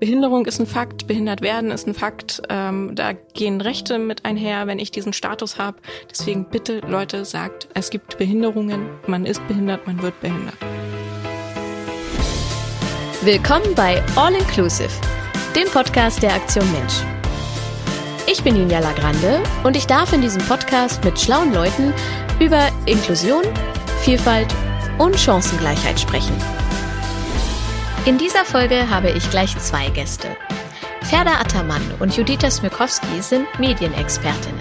Behinderung ist ein Fakt, behindert werden ist ein Fakt. Ähm, da gehen Rechte mit einher, wenn ich diesen Status habe. Deswegen bitte, Leute, sagt, es gibt Behinderungen, man ist behindert, man wird behindert. Willkommen bei All Inclusive, dem Podcast der Aktion Mensch. Ich bin Ninja Lagrande und ich darf in diesem Podcast mit schlauen Leuten über Inklusion, Vielfalt und Chancengleichheit sprechen. In dieser Folge habe ich gleich zwei Gäste. Ferda Attermann und Judita Smykowski sind Medienexpertinnen.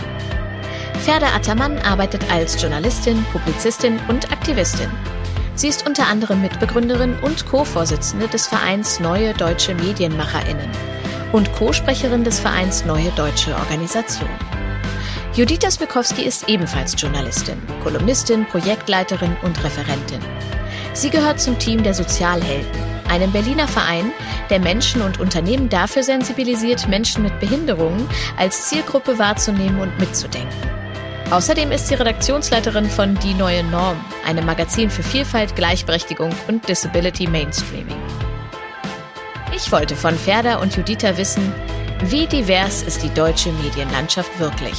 Ferda Attermann arbeitet als Journalistin, Publizistin und Aktivistin. Sie ist unter anderem Mitbegründerin und Co-Vorsitzende des Vereins Neue Deutsche Medienmacherinnen und Co-Sprecherin des Vereins Neue Deutsche Organisation. Judita Smykowski ist ebenfalls Journalistin, Kolumnistin, Projektleiterin und Referentin. Sie gehört zum Team der Sozialhelden, einem Berliner Verein, der Menschen und Unternehmen dafür sensibilisiert, Menschen mit Behinderungen als Zielgruppe wahrzunehmen und mitzudenken. Außerdem ist sie Redaktionsleiterin von Die Neue Norm, einem Magazin für Vielfalt, Gleichberechtigung und Disability Mainstreaming. Ich wollte von Ferda und Judita wissen, wie divers ist die deutsche Medienlandschaft wirklich?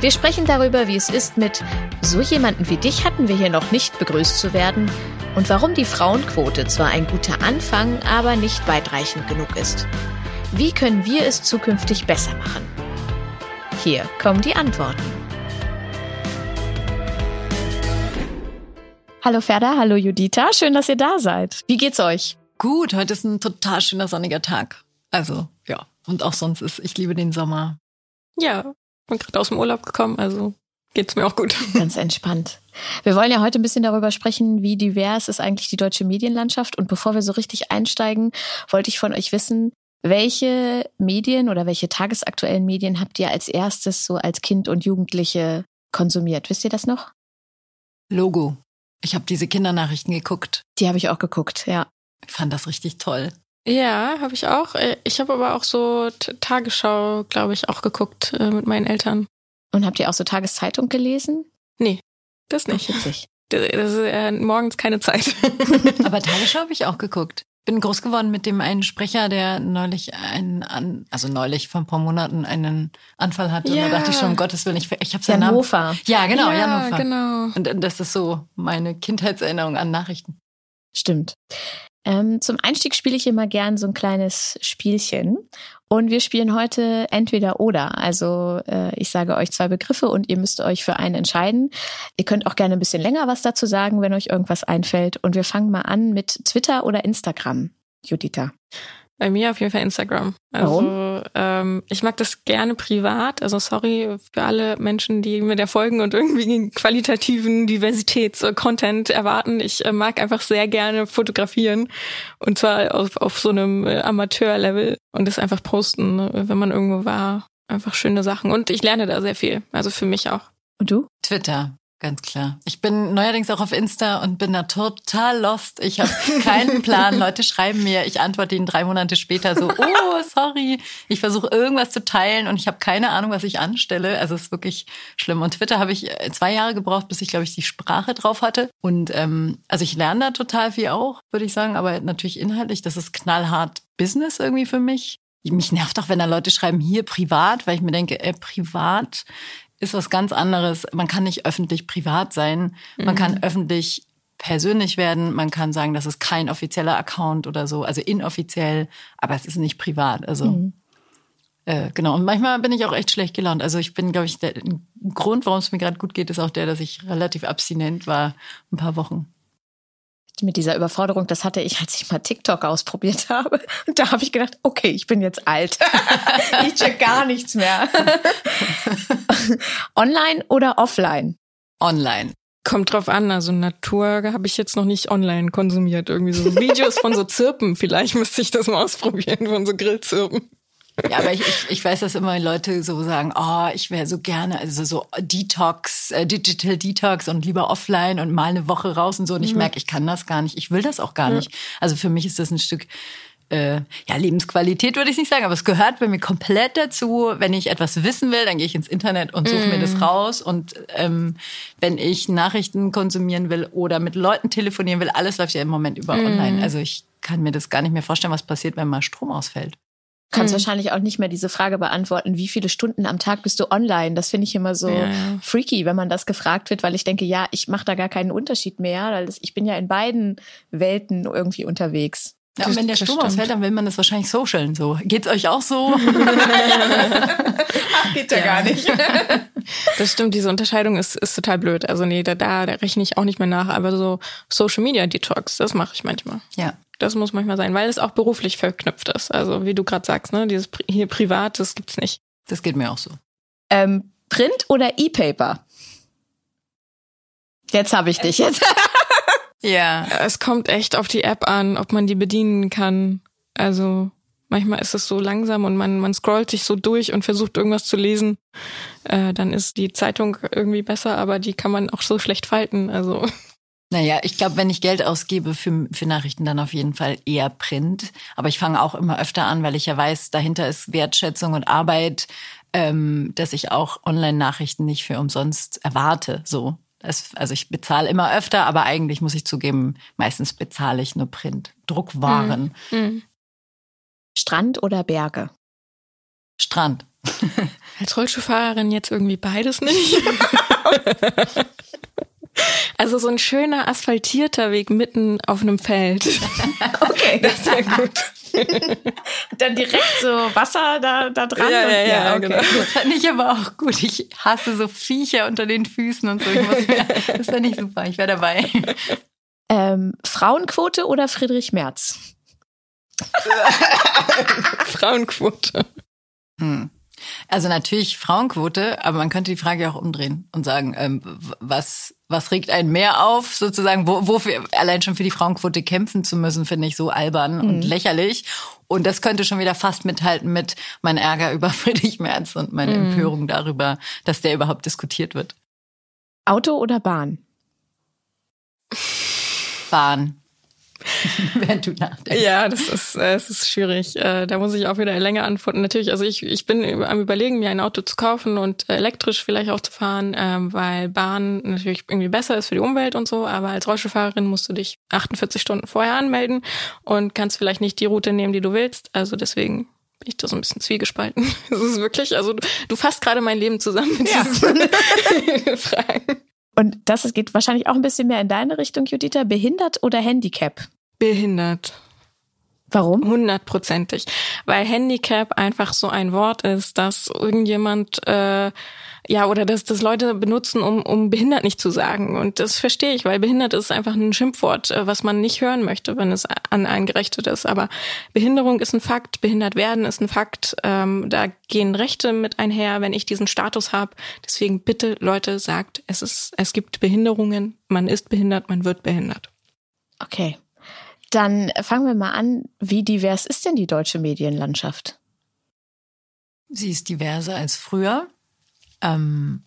Wir sprechen darüber, wie es ist, mit so jemanden wie dich hatten wir hier noch nicht begrüßt zu werden und warum die Frauenquote zwar ein guter Anfang, aber nicht weitreichend genug ist. Wie können wir es zukünftig besser machen? Hier kommen die Antworten. Hallo Ferda, hallo Judita, schön, dass ihr da seid. Wie geht's euch? Gut, heute ist ein total schöner sonniger Tag. Also, ja. Und auch sonst ist, ich liebe den Sommer. Ja, bin gerade aus dem Urlaub gekommen, also geht's mir auch gut. Ganz entspannt. Wir wollen ja heute ein bisschen darüber sprechen, wie divers ist eigentlich die deutsche Medienlandschaft. Und bevor wir so richtig einsteigen, wollte ich von euch wissen, welche Medien oder welche tagesaktuellen Medien habt ihr als erstes so als Kind und Jugendliche konsumiert? Wisst ihr das noch? Logo. Ich habe diese Kindernachrichten geguckt. Die habe ich auch geguckt, ja. Ich fand das richtig toll. Ja, habe ich auch. Äh, ich habe aber auch so Tagesschau, glaube ich, auch geguckt äh, mit meinen Eltern. Und habt ihr auch so Tageszeitung gelesen? Nee, das nicht. Witzig. Das ist äh, morgens keine Zeit. Aber Tagesschau habe ich auch geguckt. Bin groß geworden mit dem einen Sprecher, der neulich einen, also neulich vor ein paar Monaten einen Anfall hatte. Ja. Und da dachte ich schon, um Gottes Willen, ich, ich habe seinen Jan Namen. Hofer. Ja, genau, ja, Jan Hofer. genau. Und das ist so meine Kindheitserinnerung an Nachrichten. Stimmt. Ähm, zum Einstieg spiele ich immer gern so ein kleines Spielchen. Und wir spielen heute entweder oder. Also äh, ich sage euch zwei Begriffe und ihr müsst euch für einen entscheiden. Ihr könnt auch gerne ein bisschen länger was dazu sagen, wenn euch irgendwas einfällt. Und wir fangen mal an mit Twitter oder Instagram. Judita. Bei mir auf jeden Fall Instagram. Also ähm, ich mag das gerne privat. Also sorry für alle Menschen, die mir da folgen und irgendwie qualitativen Diversitäts-Content erwarten. Ich äh, mag einfach sehr gerne fotografieren und zwar auf, auf so einem äh, Amateur-Level und das einfach posten, ne, wenn man irgendwo war. Einfach schöne Sachen und ich lerne da sehr viel. Also für mich auch. Und du? Twitter. Ganz klar. Ich bin neuerdings auch auf Insta und bin da total lost. Ich habe keinen Plan. Leute schreiben mir, ich antworte ihnen drei Monate später so, oh, sorry. Ich versuche irgendwas zu teilen und ich habe keine Ahnung, was ich anstelle. Also es ist wirklich schlimm. Und Twitter habe ich äh, zwei Jahre gebraucht, bis ich, glaube ich, die Sprache drauf hatte. Und ähm, also ich lerne da total viel auch, würde ich sagen. Aber natürlich inhaltlich, das ist knallhart Business irgendwie für mich. Mich nervt auch, wenn da Leute schreiben, hier privat, weil ich mir denke, äh, privat ist was ganz anderes. Man kann nicht öffentlich privat sein. Man Mhm. kann öffentlich persönlich werden. Man kann sagen, das ist kein offizieller Account oder so, also inoffiziell, aber es ist nicht privat. Also Mhm. äh, genau. Und manchmal bin ich auch echt schlecht gelaunt. Also ich bin, glaube ich, der ein Grund, warum es mir gerade gut geht, ist auch der, dass ich relativ abstinent war ein paar Wochen. Mit dieser Überforderung, das hatte ich, als ich mal TikTok ausprobiert habe. Und da habe ich gedacht, okay, ich bin jetzt alt. ich check gar nichts mehr. Online oder offline? Online. Kommt drauf an, also Natur habe ich jetzt noch nicht online konsumiert. Irgendwie so Videos von so Zirpen, vielleicht müsste ich das mal ausprobieren, von so Grillzirpen. Ja, aber ich, ich, ich weiß, dass immer Leute so sagen, oh, ich wäre so gerne, also so Detox, äh, Digital Detox und lieber offline und mal eine Woche raus und so. Und ich merke, ich kann das gar nicht. Ich will das auch gar nicht. Also für mich ist das ein Stück äh, ja, Lebensqualität würde ich nicht sagen, aber es gehört bei mir komplett dazu. Wenn ich etwas wissen will, dann gehe ich ins Internet und suche mir das raus. Und ähm, wenn ich Nachrichten konsumieren will oder mit Leuten telefonieren will, alles läuft ja im Moment über online. Also ich kann mir das gar nicht mehr vorstellen, was passiert, wenn mal Strom ausfällt. Kannst mhm. wahrscheinlich auch nicht mehr diese Frage beantworten, wie viele Stunden am Tag bist du online? Das finde ich immer so ja, ja. freaky, wenn man das gefragt wird, weil ich denke, ja, ich mache da gar keinen Unterschied mehr, weil ich bin ja in beiden Welten irgendwie unterwegs. Ja, und wenn der Strom ausfällt, dann will man das wahrscheinlich socialen so. Geht's euch auch so? Ach, geht ja, ja, gar nicht. das stimmt, diese Unterscheidung ist, ist total blöd. Also nee, da, da rechne ich auch nicht mehr nach, aber so Social Media Detox, das mache ich manchmal. Ja. Das muss manchmal sein, weil es auch beruflich verknüpft ist. Also wie du gerade sagst, ne, dieses hier privat, das gibt's nicht. Das geht mir auch so. Ähm, Print oder E-Paper? Jetzt habe ich dich jetzt. ja. Es kommt echt auf die App an, ob man die bedienen kann. Also manchmal ist es so langsam und man, man scrollt sich so durch und versucht irgendwas zu lesen. Äh, dann ist die Zeitung irgendwie besser, aber die kann man auch so schlecht falten. Also naja, ich glaube, wenn ich Geld ausgebe für, für Nachrichten, dann auf jeden Fall eher Print. Aber ich fange auch immer öfter an, weil ich ja weiß, dahinter ist Wertschätzung und Arbeit, ähm, dass ich auch Online-Nachrichten nicht für umsonst erwarte. So. Das, also ich bezahle immer öfter, aber eigentlich muss ich zugeben, meistens bezahle ich nur Print. Druckwaren. Mhm. Mhm. Strand oder Berge? Strand. Als Rollschuhfahrerin jetzt irgendwie beides nicht. Also so ein schöner asphaltierter Weg mitten auf einem Feld. Okay. Das ist ja gut. Dann direkt so Wasser da, da dran. Ja, ja, ja, okay. genau. Das fand ich aber auch gut. Ich hasse so Viecher unter den Füßen und so. Mehr, das fand ich super. Ich wäre dabei. Ähm, Frauenquote oder Friedrich Merz? Frauenquote. Hm. Also natürlich Frauenquote, aber man könnte die Frage auch umdrehen und sagen, ähm, was, was regt einen mehr auf, sozusagen, wo, wofür allein schon für die Frauenquote kämpfen zu müssen, finde ich so albern mhm. und lächerlich. Und das könnte schon wieder fast mithalten mit mein Ärger über Friedrich Merz und meine mhm. Empörung darüber, dass der überhaupt diskutiert wird. Auto oder Bahn? Bahn. Während du nachdenkst. Ja, das ist, äh, es ist schwierig. Äh, da muss ich auch wieder länger antworten. Natürlich, also ich, ich bin am überlegen, mir ein Auto zu kaufen und elektrisch vielleicht auch zu fahren, ähm, weil Bahn natürlich irgendwie besser ist für die Umwelt und so. Aber als Rollstuhlfahrerin musst du dich 48 Stunden vorher anmelden und kannst vielleicht nicht die Route nehmen, die du willst. Also deswegen bin ich da so ein bisschen zwiegespalten. Es ist wirklich, also du, du fasst gerade mein Leben zusammen mit ja. diesen Fragen. Und das geht wahrscheinlich auch ein bisschen mehr in deine Richtung, Judith. Behindert oder Handicap? Behindert. Warum? Hundertprozentig. Weil Handicap einfach so ein Wort ist, dass irgendjemand äh, ja oder dass das Leute benutzen, um, um behindert nicht zu sagen. Und das verstehe ich, weil behindert ist einfach ein Schimpfwort, äh, was man nicht hören möchte, wenn es an einen gerichtet ist. Aber Behinderung ist ein Fakt, behindert werden ist ein Fakt. Ähm, da gehen Rechte mit einher, wenn ich diesen Status habe. Deswegen bitte Leute sagt, es ist, es gibt Behinderungen, man ist behindert, man wird behindert. Okay. Dann fangen wir mal an. Wie divers ist denn die deutsche Medienlandschaft? Sie ist diverser als früher. Ähm,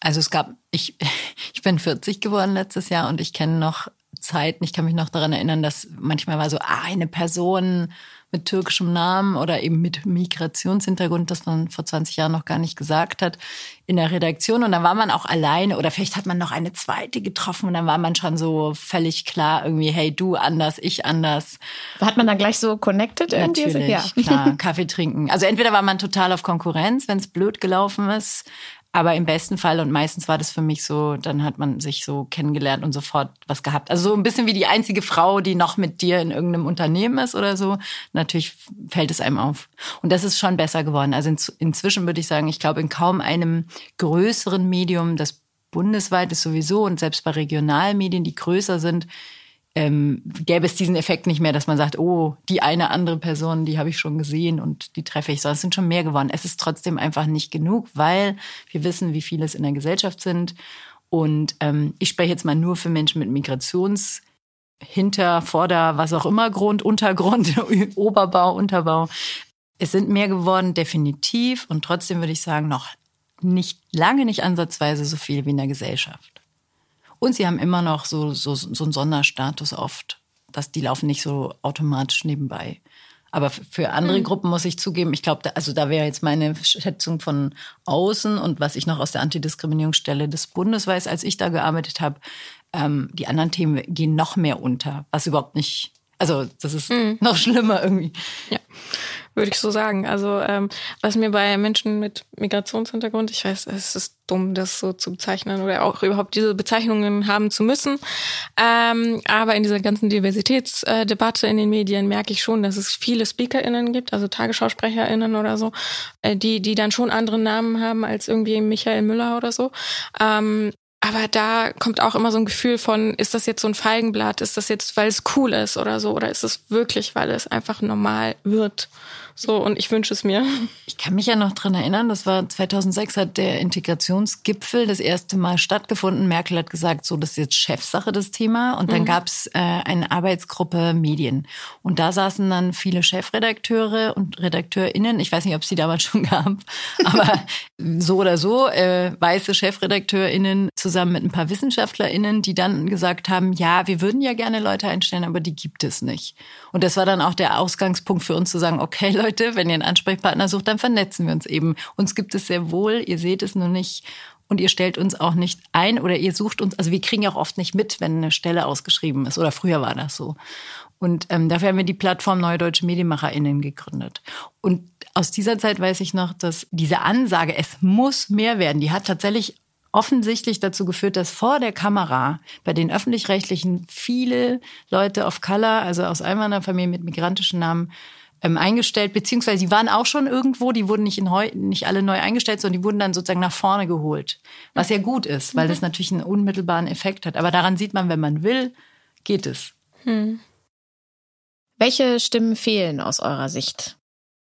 also es gab, ich, ich bin 40 geworden letztes Jahr und ich kenne noch Zeiten, ich kann mich noch daran erinnern, dass manchmal war so eine Person mit türkischem Namen oder eben mit Migrationshintergrund, das man vor 20 Jahren noch gar nicht gesagt hat, in der Redaktion. Und dann war man auch alleine oder vielleicht hat man noch eine zweite getroffen und dann war man schon so völlig klar irgendwie, hey, du anders, ich anders. Hat man dann gleich so connected irgendwie? Natürlich, ja. klar, Kaffee trinken. Also entweder war man total auf Konkurrenz, wenn es blöd gelaufen ist, aber im besten Fall und meistens war das für mich so, dann hat man sich so kennengelernt und sofort was gehabt. Also so ein bisschen wie die einzige Frau, die noch mit dir in irgendeinem Unternehmen ist oder so. Natürlich fällt es einem auf. Und das ist schon besser geworden. Also in, inzwischen würde ich sagen, ich glaube in kaum einem größeren Medium, das bundesweit ist sowieso und selbst bei Regionalmedien, die größer sind, ähm, gäbe es diesen Effekt nicht mehr, dass man sagt, oh, die eine andere Person, die habe ich schon gesehen und die treffe ich, sondern es sind schon mehr geworden. Es ist trotzdem einfach nicht genug, weil wir wissen, wie viele es in der Gesellschaft sind. Und ähm, ich spreche jetzt mal nur für Menschen mit Migrations- hinter, Vorder, was auch immer Grund, Untergrund, Oberbau, Unterbau. Es sind mehr geworden, definitiv. Und trotzdem würde ich sagen, noch nicht lange nicht ansatzweise so viel wie in der Gesellschaft. Und sie haben immer noch so, so, so einen Sonderstatus oft. Dass die laufen nicht so automatisch nebenbei. Aber für andere mhm. Gruppen muss ich zugeben, ich glaube, da, also da wäre jetzt meine Schätzung von außen und was ich noch aus der Antidiskriminierungsstelle des Bundes weiß, als ich da gearbeitet habe, ähm, die anderen Themen gehen noch mehr unter, was überhaupt nicht, also das ist mhm. noch schlimmer irgendwie. Ja. Würde ich so sagen. Also ähm, was mir bei Menschen mit Migrationshintergrund, ich weiß, es ist dumm, das so zu bezeichnen oder auch überhaupt diese Bezeichnungen haben zu müssen. Ähm, aber in dieser ganzen Diversitätsdebatte in den Medien merke ich schon, dass es viele SpeakerInnen gibt, also TagesschausprecherInnen oder so, äh, die, die dann schon andere Namen haben als irgendwie Michael Müller oder so. Ähm, aber da kommt auch immer so ein Gefühl von, ist das jetzt so ein Feigenblatt? Ist das jetzt, weil es cool ist oder so? Oder ist es wirklich, weil es einfach normal wird? So, und ich wünsche es mir. Ich kann mich ja noch dran erinnern, das war 2006 hat der Integrationsgipfel das erste Mal stattgefunden. Merkel hat gesagt, so, das ist jetzt Chefsache, das Thema. Und dann mhm. gab es äh, eine Arbeitsgruppe Medien. Und da saßen dann viele Chefredakteure und RedakteurInnen. Ich weiß nicht, ob es die damals schon gab, aber so oder so, äh, weiße ChefredakteurInnen zusammen mit ein paar WissenschaftlerInnen, die dann gesagt haben, ja, wir würden ja gerne Leute einstellen, aber die gibt es nicht. Und das war dann auch der Ausgangspunkt für uns zu sagen, okay, Leute, wenn ihr einen Ansprechpartner sucht, dann vernetzen wir uns eben. Uns gibt es sehr wohl, ihr seht es nur nicht und ihr stellt uns auch nicht ein oder ihr sucht uns, also wir kriegen ja auch oft nicht mit, wenn eine Stelle ausgeschrieben ist oder früher war das so. Und ähm, dafür haben wir die Plattform Neue Deutsche MedienmacherInnen gegründet. Und aus dieser Zeit weiß ich noch, dass diese Ansage, es muss mehr werden, die hat tatsächlich offensichtlich dazu geführt, dass vor der Kamera bei den öffentlich-rechtlichen viele Leute of Color, also aus Einwanderfamilien mit migrantischen Namen, ähm, eingestellt, beziehungsweise sie waren auch schon irgendwo, die wurden nicht, in heu, nicht alle neu eingestellt, sondern die wurden dann sozusagen nach vorne geholt. Was ja gut ist, weil mhm. das natürlich einen unmittelbaren Effekt hat. Aber daran sieht man, wenn man will, geht es. Hm. Welche Stimmen fehlen aus eurer Sicht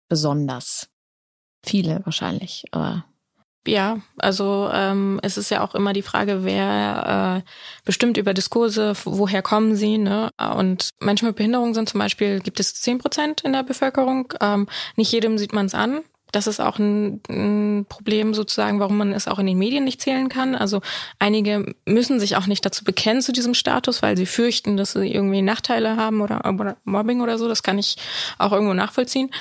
besonders? Viele wahrscheinlich, aber ja, also ähm, es ist ja auch immer die Frage, wer äh, bestimmt über Diskurse, woher kommen sie, ne? Und Menschen mit Behinderung sind zum Beispiel, gibt es zehn Prozent in der Bevölkerung. Ähm, nicht jedem sieht man es an. Das ist auch ein, ein Problem sozusagen, warum man es auch in den Medien nicht zählen kann. Also einige müssen sich auch nicht dazu bekennen zu diesem Status, weil sie fürchten, dass sie irgendwie Nachteile haben oder, oder Mobbing oder so. Das kann ich auch irgendwo nachvollziehen.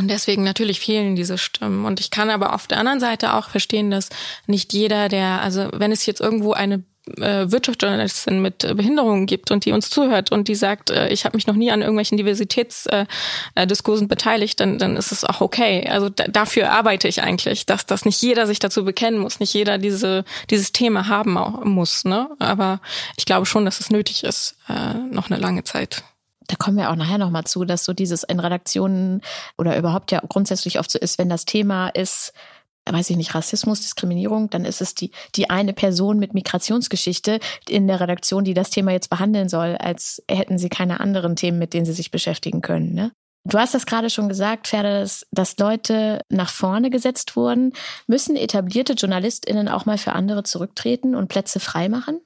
Und deswegen natürlich fehlen diese Stimmen. Und ich kann aber auf der anderen Seite auch verstehen, dass nicht jeder, der, also wenn es jetzt irgendwo eine äh, Wirtschaftsjournalistin mit Behinderungen gibt und die uns zuhört und die sagt, äh, ich habe mich noch nie an irgendwelchen Diversitätsdiskursen äh, beteiligt, dann, dann ist es auch okay. Also dafür arbeite ich eigentlich, dass, dass nicht jeder sich dazu bekennen muss, nicht jeder diese, dieses Thema haben muss. Ne? Aber ich glaube schon, dass es nötig ist, äh, noch eine lange Zeit da kommen wir auch nachher nochmal zu, dass so dieses in Redaktionen oder überhaupt ja grundsätzlich oft so ist, wenn das Thema ist, weiß ich nicht, Rassismus, Diskriminierung, dann ist es die, die eine Person mit Migrationsgeschichte in der Redaktion, die das Thema jetzt behandeln soll, als hätten sie keine anderen Themen, mit denen sie sich beschäftigen können. Ne? Du hast das gerade schon gesagt, Pferde, dass, dass Leute nach vorne gesetzt wurden. Müssen etablierte JournalistInnen auch mal für andere zurücktreten und Plätze freimachen?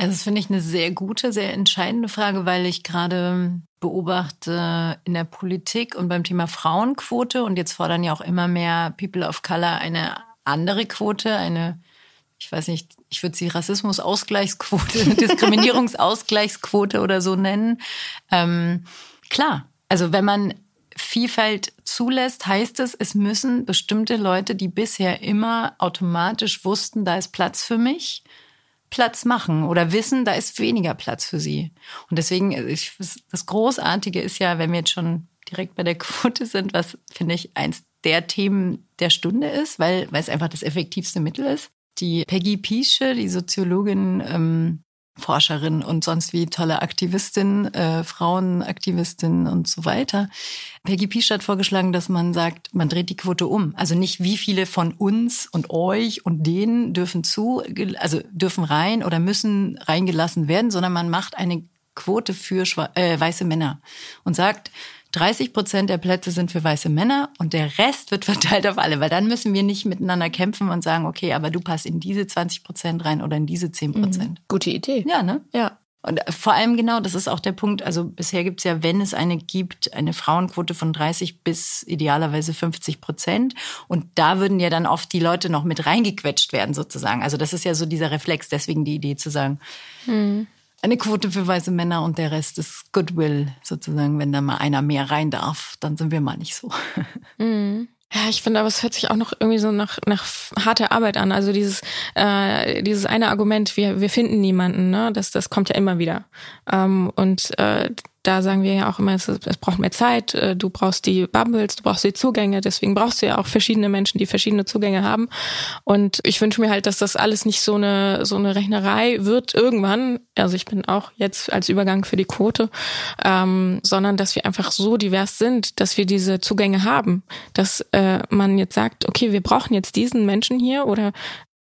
Also das finde ich eine sehr gute, sehr entscheidende Frage, weil ich gerade beobachte in der Politik und beim Thema Frauenquote und jetzt fordern ja auch immer mehr People of Color eine andere Quote, eine, ich weiß nicht, ich würde sie Rassismus-Ausgleichsquote, Diskriminierungsausgleichsquote oder so nennen. Ähm, klar, also wenn man Vielfalt zulässt, heißt es, es müssen bestimmte Leute, die bisher immer automatisch wussten, da ist Platz für mich, Platz machen oder wissen, da ist weniger Platz für sie. Und deswegen, ich, das Großartige ist ja, wenn wir jetzt schon direkt bei der Quote sind, was finde ich eins der Themen der Stunde ist, weil, weil es einfach das effektivste Mittel ist. Die Peggy Piesche, die Soziologin, ähm, Forscherin und sonst wie tolle Aktivistin, äh, Frauenaktivistin und so weiter. Peggy Pisch hat vorgeschlagen, dass man sagt, man dreht die Quote um. Also nicht wie viele von uns und euch und denen dürfen zu, also dürfen rein oder müssen reingelassen werden, sondern man macht eine Quote für äh, weiße Männer und sagt, 30 Prozent der Plätze sind für weiße Männer und der Rest wird verteilt auf alle, weil dann müssen wir nicht miteinander kämpfen und sagen, okay, aber du passt in diese 20 Prozent rein oder in diese 10 Prozent. Mhm. Gute Idee. Ja, ne? Ja. Und vor allem genau, das ist auch der Punkt, also bisher gibt es ja, wenn es eine gibt, eine Frauenquote von 30 bis idealerweise 50 Prozent. Und da würden ja dann oft die Leute noch mit reingequetscht werden sozusagen. Also das ist ja so dieser Reflex, deswegen die Idee zu sagen, hm eine Quote für weiße Männer und der Rest ist Goodwill sozusagen. Wenn da mal einer mehr rein darf, dann sind wir mal nicht so. Mhm. Ja, ich finde, aber es hört sich auch noch irgendwie so nach, nach harter Arbeit an. Also dieses, äh, dieses eine Argument, wir, wir finden niemanden, ne? das, das kommt ja immer wieder. Ähm, und äh, da sagen wir ja auch immer, es, es braucht mehr Zeit, äh, du brauchst die Bubbles, du brauchst die Zugänge, deswegen brauchst du ja auch verschiedene Menschen, die verschiedene Zugänge haben. Und ich wünsche mir halt, dass das alles nicht so eine so eine Rechnerei wird irgendwann. Also ich bin auch jetzt als Übergang für die Quote, ähm, sondern dass wir einfach so divers sind, dass wir diese Zugänge haben, dass äh, man jetzt sagt, okay, wir brauchen jetzt diesen Menschen hier oder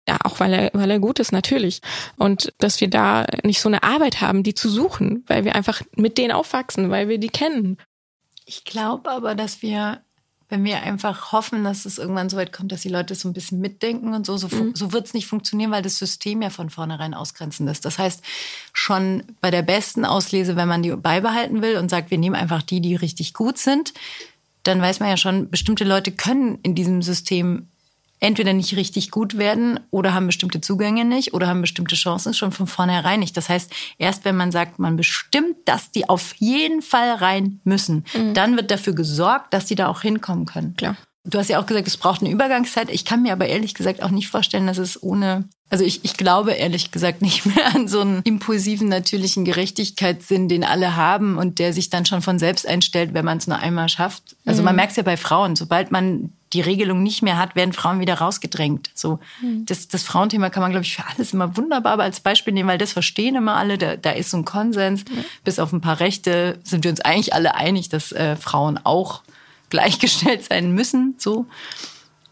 ja, auch weil er, weil er gut ist, natürlich. Und dass wir da nicht so eine Arbeit haben, die zu suchen, weil wir einfach mit denen aufwachsen, weil wir die kennen. Ich glaube aber, dass wir, wenn wir einfach hoffen, dass es irgendwann so weit kommt, dass die Leute so ein bisschen mitdenken und so, so, mhm. so wird es nicht funktionieren, weil das System ja von vornherein ausgrenzend ist. Das heißt, schon bei der besten Auslese, wenn man die beibehalten will und sagt, wir nehmen einfach die, die richtig gut sind, dann weiß man ja schon, bestimmte Leute können in diesem System entweder nicht richtig gut werden oder haben bestimmte Zugänge nicht oder haben bestimmte Chancen schon von vornherein nicht. Das heißt, erst wenn man sagt, man bestimmt, dass die auf jeden Fall rein müssen, mhm. dann wird dafür gesorgt, dass die da auch hinkommen können. Klar. Du hast ja auch gesagt, es braucht eine Übergangszeit. Ich kann mir aber ehrlich gesagt auch nicht vorstellen, dass es ohne, also ich, ich glaube ehrlich gesagt nicht mehr an so einen impulsiven, natürlichen Gerechtigkeitssinn, den alle haben und der sich dann schon von selbst einstellt, wenn man es nur einmal schafft. Also mhm. man merkt es ja bei Frauen, sobald man die Regelung nicht mehr hat, werden Frauen wieder rausgedrängt. So, mhm. das, das Frauenthema kann man, glaube ich, für alles immer wunderbar aber als Beispiel nehmen, weil das verstehen immer alle. Da, da ist so ein Konsens. Mhm. Bis auf ein paar Rechte sind wir uns eigentlich alle einig, dass äh, Frauen auch gleichgestellt sein müssen, so.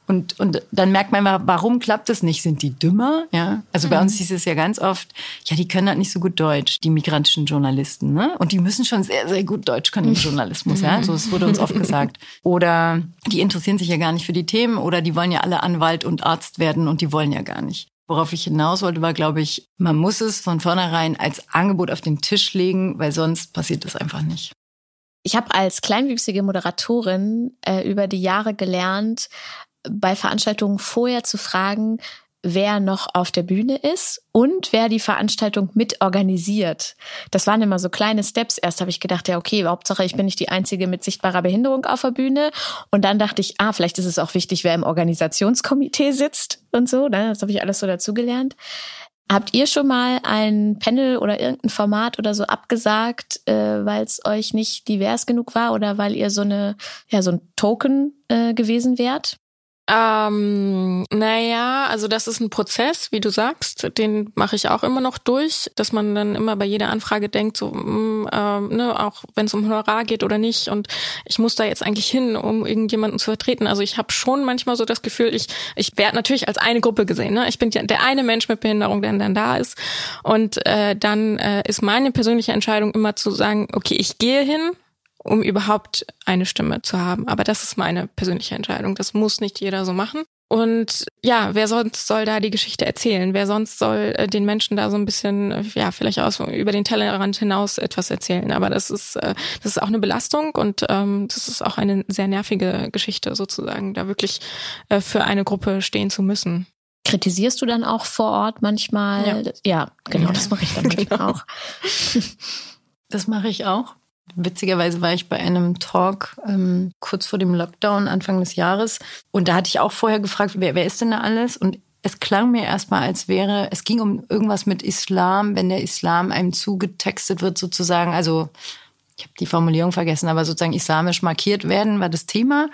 Und, und dann merkt man mal, warum klappt das nicht? Sind die dümmer? Ja. Also bei mhm. uns hieß es ja ganz oft, ja, die können halt nicht so gut Deutsch, die migrantischen Journalisten, ne? Und die müssen schon sehr, sehr gut Deutsch können im Journalismus, ja. So, das wurde uns oft gesagt. Oder die interessieren sich ja gar nicht für die Themen oder die wollen ja alle Anwalt und Arzt werden und die wollen ja gar nicht. Worauf ich hinaus wollte, war, glaube ich, man muss es von vornherein als Angebot auf den Tisch legen, weil sonst passiert das einfach nicht. Ich habe als kleinwüchsige Moderatorin äh, über die Jahre gelernt, bei Veranstaltungen vorher zu fragen, wer noch auf der Bühne ist und wer die Veranstaltung mit organisiert. Das waren immer so kleine Steps. Erst habe ich gedacht, ja, okay, Hauptsache, ich bin nicht die Einzige mit sichtbarer Behinderung auf der Bühne. Und dann dachte ich, ah, vielleicht ist es auch wichtig, wer im Organisationskomitee sitzt und so. Ne? Das habe ich alles so dazugelernt. Habt ihr schon mal ein Panel oder irgendein Format oder so abgesagt, äh, weil es euch nicht divers genug war oder weil ihr so eine, ja, so ein Token äh, gewesen wärt? Ähm, naja, also das ist ein Prozess, wie du sagst, den mache ich auch immer noch durch, dass man dann immer bei jeder Anfrage denkt, so, mh, äh, ne, auch wenn es um Honorar geht oder nicht und ich muss da jetzt eigentlich hin, um irgendjemanden zu vertreten. Also ich habe schon manchmal so das Gefühl, ich, ich werde natürlich als eine Gruppe gesehen. Ne? Ich bin der eine Mensch mit Behinderung, der dann da ist. Und äh, dann äh, ist meine persönliche Entscheidung immer zu sagen, okay, ich gehe hin, um überhaupt eine Stimme zu haben. Aber das ist meine persönliche Entscheidung. Das muss nicht jeder so machen. Und ja, wer sonst soll da die Geschichte erzählen? Wer sonst soll äh, den Menschen da so ein bisschen, äh, ja, vielleicht aus, über den Tellerrand hinaus etwas erzählen? Aber das ist, äh, das ist auch eine Belastung und ähm, das ist auch eine sehr nervige Geschichte sozusagen, da wirklich äh, für eine Gruppe stehen zu müssen. Kritisierst du dann auch vor Ort manchmal? Ja, ja genau, das mache ich dann manchmal genau. auch. Das mache ich auch. Witzigerweise war ich bei einem Talk ähm, kurz vor dem Lockdown Anfang des Jahres und da hatte ich auch vorher gefragt, wer, wer ist denn da alles? Und es klang mir erstmal, als wäre, es ging um irgendwas mit Islam, wenn der Islam einem zugetextet wird sozusagen, also ich habe die Formulierung vergessen, aber sozusagen islamisch markiert werden war das Thema.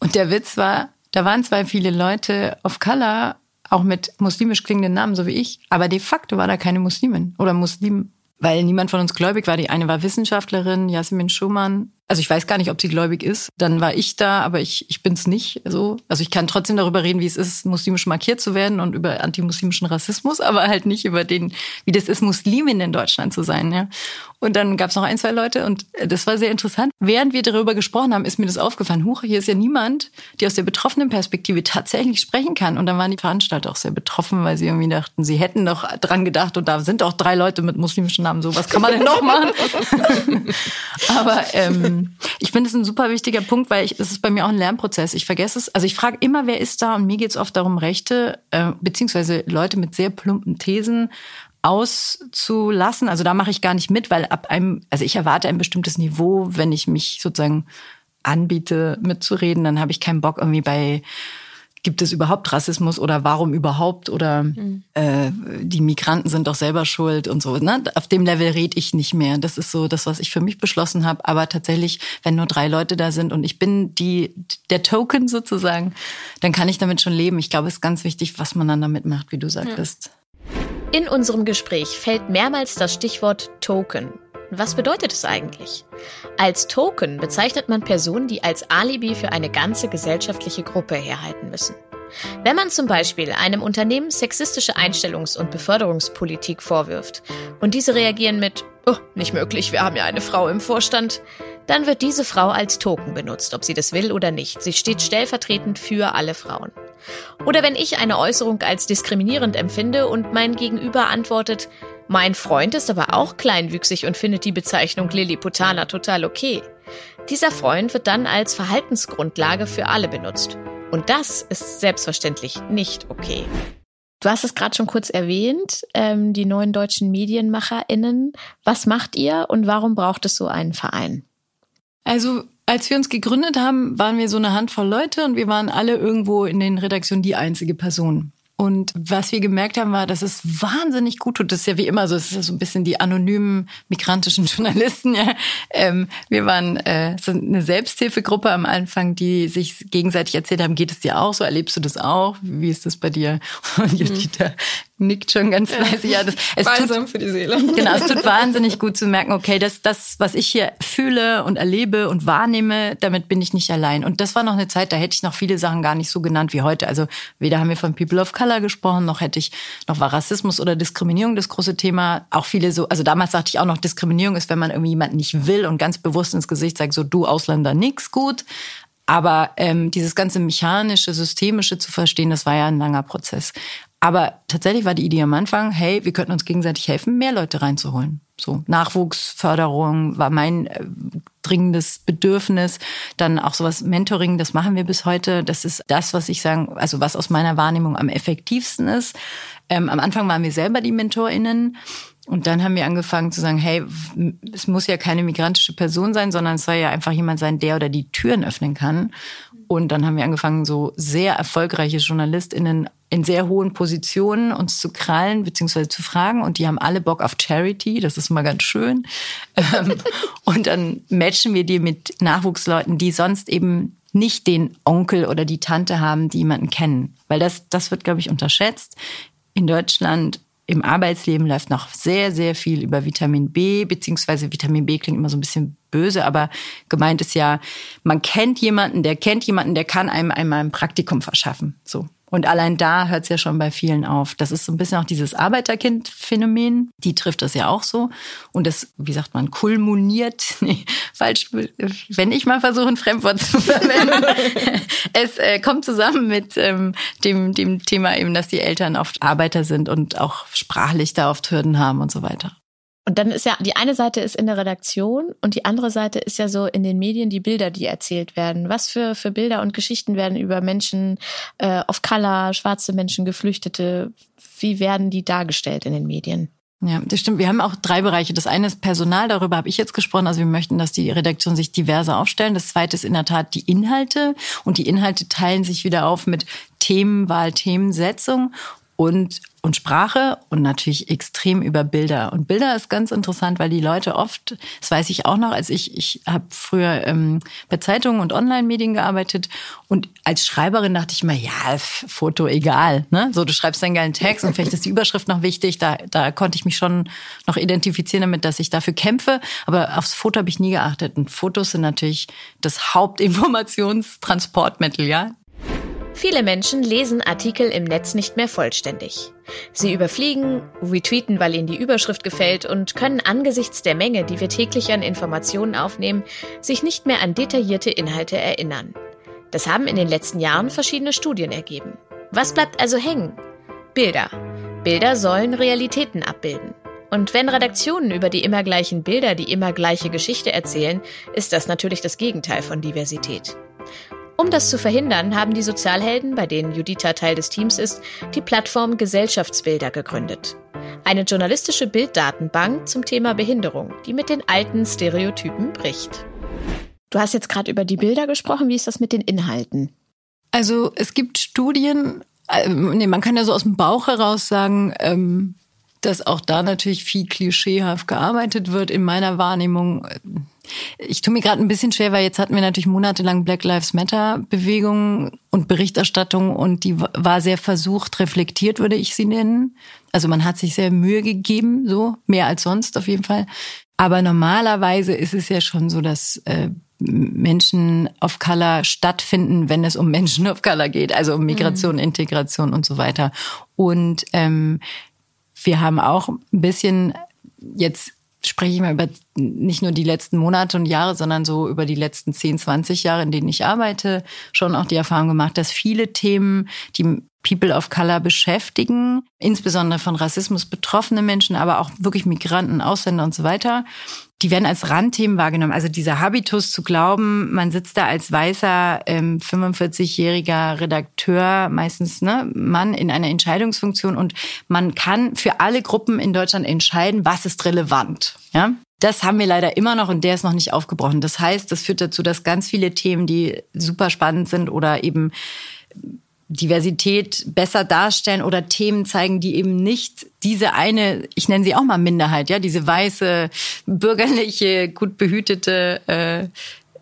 Und der Witz war, da waren zwar viele Leute of Color, auch mit muslimisch klingenden Namen, so wie ich, aber de facto war da keine Muslimin oder Muslim weil niemand von uns gläubig war. Die eine war Wissenschaftlerin, Jasmin Schumann, also ich weiß gar nicht, ob sie gläubig ist. Dann war ich da, aber ich, ich bin es nicht so. Also ich kann trotzdem darüber reden, wie es ist, muslimisch markiert zu werden und über antimuslimischen Rassismus, aber halt nicht über den, wie das ist, Muslimin in Deutschland zu sein. Ja. Und dann gab es noch ein, zwei Leute und das war sehr interessant. Während wir darüber gesprochen haben, ist mir das aufgefallen. Huch, hier ist ja niemand, der aus der betroffenen Perspektive tatsächlich sprechen kann. Und dann waren die Veranstalter auch sehr betroffen, weil sie irgendwie dachten, sie hätten doch dran gedacht und da sind auch drei Leute mit muslimischen Namen. So, was kann man denn noch machen? aber ähm, ich finde es ein super wichtiger Punkt, weil es ist bei mir auch ein Lernprozess. Ich vergesse es. Also ich frage immer, wer ist da? Und mir geht es oft darum, Rechte äh, beziehungsweise Leute mit sehr plumpen Thesen auszulassen. Also da mache ich gar nicht mit, weil ab einem, also ich erwarte ein bestimmtes Niveau, wenn ich mich sozusagen anbiete, mitzureden, dann habe ich keinen Bock irgendwie bei gibt es überhaupt Rassismus oder warum überhaupt oder mhm. äh, die Migranten sind doch selber schuld und so. Ne? Auf dem Level rede ich nicht mehr. Das ist so das, was ich für mich beschlossen habe. Aber tatsächlich, wenn nur drei Leute da sind und ich bin die der Token sozusagen, dann kann ich damit schon leben. Ich glaube, es ist ganz wichtig, was man dann damit macht, wie du sagtest. In unserem Gespräch fällt mehrmals das Stichwort Token. Was bedeutet es eigentlich? Als Token bezeichnet man Personen, die als Alibi für eine ganze gesellschaftliche Gruppe herhalten müssen. Wenn man zum Beispiel einem Unternehmen sexistische Einstellungs- und Beförderungspolitik vorwirft und diese reagieren mit, oh, nicht möglich, wir haben ja eine Frau im Vorstand, dann wird diese Frau als Token benutzt, ob sie das will oder nicht. Sie steht stellvertretend für alle Frauen. Oder wenn ich eine Äußerung als diskriminierend empfinde und mein Gegenüber antwortet, mein Freund ist aber auch kleinwüchsig und findet die Bezeichnung Lilliputaner total okay. Dieser Freund wird dann als Verhaltensgrundlage für alle benutzt. Und das ist selbstverständlich nicht okay. Du hast es gerade schon kurz erwähnt, ähm, die neuen deutschen MedienmacherInnen. Was macht ihr und warum braucht es so einen Verein? Also als wir uns gegründet haben, waren wir so eine Handvoll Leute und wir waren alle irgendwo in den Redaktionen die einzige Person. Und was wir gemerkt haben, war, dass es wahnsinnig gut tut. Das ist ja wie immer so, es ist ja so ein bisschen die anonymen migrantischen Journalisten. Ja. Ähm, wir waren äh, so eine Selbsthilfegruppe am Anfang, die sich gegenseitig erzählt haben, geht es dir auch so? Erlebst du das auch? Wie ist das bei dir? Und Judita nickt schon ganz fleißig. Ja, das, es Balsam tut, für die Seele. Genau, es tut wahnsinnig gut zu merken, okay, das, das, was ich hier fühle und erlebe und wahrnehme, damit bin ich nicht allein. Und das war noch eine Zeit, da hätte ich noch viele Sachen gar nicht so genannt wie heute. Also weder haben wir von People of Color gesprochen, noch hätte ich, noch war Rassismus oder Diskriminierung das große Thema. Auch viele so, also damals sagte ich auch noch, Diskriminierung ist, wenn man irgendwie jemanden nicht will und ganz bewusst ins Gesicht sagt, so du Ausländer nix gut. Aber ähm, dieses ganze mechanische, systemische zu verstehen, das war ja ein langer Prozess. Aber tatsächlich war die Idee am Anfang, hey, wir könnten uns gegenseitig helfen, mehr Leute reinzuholen. So Nachwuchsförderung war mein äh, dringendes Bedürfnis. Dann auch sowas Mentoring, das machen wir bis heute. Das ist das, was ich sagen, also was aus meiner Wahrnehmung am effektivsten ist. Ähm, am Anfang waren wir selber die MentorInnen. Und dann haben wir angefangen zu sagen, hey, es muss ja keine migrantische Person sein, sondern es soll ja einfach jemand sein, der oder die Türen öffnen kann. Und dann haben wir angefangen, so sehr erfolgreiche JournalistInnen in sehr hohen Positionen uns zu krallen bzw. zu fragen und die haben alle Bock auf Charity, das ist mal ganz schön. Ähm, und dann matchen wir die mit Nachwuchsleuten, die sonst eben nicht den Onkel oder die Tante haben, die jemanden kennen. Weil das, das wird, glaube ich, unterschätzt. In Deutschland im Arbeitsleben läuft noch sehr, sehr viel über Vitamin B, beziehungsweise Vitamin B klingt immer so ein bisschen böse, aber gemeint ist ja, man kennt jemanden, der kennt jemanden, der kann einem einmal ein Praktikum verschaffen. So. Und allein da hört es ja schon bei vielen auf. Das ist so ein bisschen auch dieses Arbeiterkind-Phänomen. Die trifft das ja auch so. Und das, wie sagt man, kulminiert, nee, falsch, wenn ich mal versuche, ein Fremdwort zu verwenden. es äh, kommt zusammen mit ähm, dem, dem Thema eben, dass die Eltern oft Arbeiter sind und auch sprachlich da oft Hürden haben und so weiter. Und dann ist ja, die eine Seite ist in der Redaktion und die andere Seite ist ja so in den Medien die Bilder, die erzählt werden. Was für, für Bilder und Geschichten werden über Menschen äh, of Color, schwarze Menschen, Geflüchtete, wie werden die dargestellt in den Medien? Ja, das stimmt. Wir haben auch drei Bereiche. Das eine ist Personal, darüber habe ich jetzt gesprochen. Also wir möchten, dass die Redaktion sich diverser aufstellen. Das zweite ist in der Tat die Inhalte. Und die Inhalte teilen sich wieder auf mit Themenwahl, Themensetzung und, und Sprache und natürlich extrem über Bilder. Und Bilder ist ganz interessant, weil die Leute oft, das weiß ich auch noch, als ich, ich habe früher ähm, bei Zeitungen und Online-Medien gearbeitet und als Schreiberin dachte ich immer, ja, Foto egal. Ne? So, du schreibst einen geilen Text und vielleicht ist die Überschrift noch wichtig. Da, da konnte ich mich schon noch identifizieren damit, dass ich dafür kämpfe. Aber aufs Foto habe ich nie geachtet. Und Fotos sind natürlich das Hauptinformationstransportmittel, ja. Viele Menschen lesen Artikel im Netz nicht mehr vollständig. Sie überfliegen, retweeten, weil ihnen die Überschrift gefällt und können angesichts der Menge, die wir täglich an Informationen aufnehmen, sich nicht mehr an detaillierte Inhalte erinnern. Das haben in den letzten Jahren verschiedene Studien ergeben. Was bleibt also hängen? Bilder. Bilder sollen Realitäten abbilden. Und wenn Redaktionen über die immer gleichen Bilder die immer gleiche Geschichte erzählen, ist das natürlich das Gegenteil von Diversität. Um das zu verhindern, haben die Sozialhelden, bei denen Judita Teil des Teams ist, die Plattform Gesellschaftsbilder gegründet. Eine journalistische Bilddatenbank zum Thema Behinderung, die mit den alten Stereotypen bricht. Du hast jetzt gerade über die Bilder gesprochen. Wie ist das mit den Inhalten? Also es gibt Studien, äh, nee, man kann ja so aus dem Bauch heraus sagen, ähm, dass auch da natürlich viel klischeehaft gearbeitet wird in meiner Wahrnehmung. Ich tue mir gerade ein bisschen schwer, weil jetzt hatten wir natürlich monatelang Black Lives Matter Bewegung und Berichterstattung und die war sehr versucht, reflektiert würde ich sie nennen. Also man hat sich sehr Mühe gegeben, so mehr als sonst auf jeden Fall. Aber normalerweise ist es ja schon so, dass äh, Menschen of Color stattfinden, wenn es um Menschen of Color geht, also um Migration, mhm. Integration und so weiter. Und ähm, wir haben auch ein bisschen jetzt spreche ich mal über nicht nur die letzten Monate und Jahre, sondern so über die letzten 10, 20 Jahre, in denen ich arbeite, schon auch die Erfahrung gemacht, dass viele Themen, die People of Color beschäftigen, insbesondere von Rassismus betroffene Menschen, aber auch wirklich Migranten, Ausländer und so weiter, die werden als Randthemen wahrgenommen. Also dieser Habitus zu glauben, man sitzt da als weißer ähm, 45-jähriger Redakteur, meistens ne, Mann in einer Entscheidungsfunktion und man kann für alle Gruppen in Deutschland entscheiden, was ist relevant. Ja, das haben wir leider immer noch und der ist noch nicht aufgebrochen. Das heißt, das führt dazu, dass ganz viele Themen, die super spannend sind oder eben Diversität besser darstellen oder Themen zeigen, die eben nicht diese eine, ich nenne sie auch mal Minderheit, ja, diese weiße, bürgerliche, gut behütete, äh,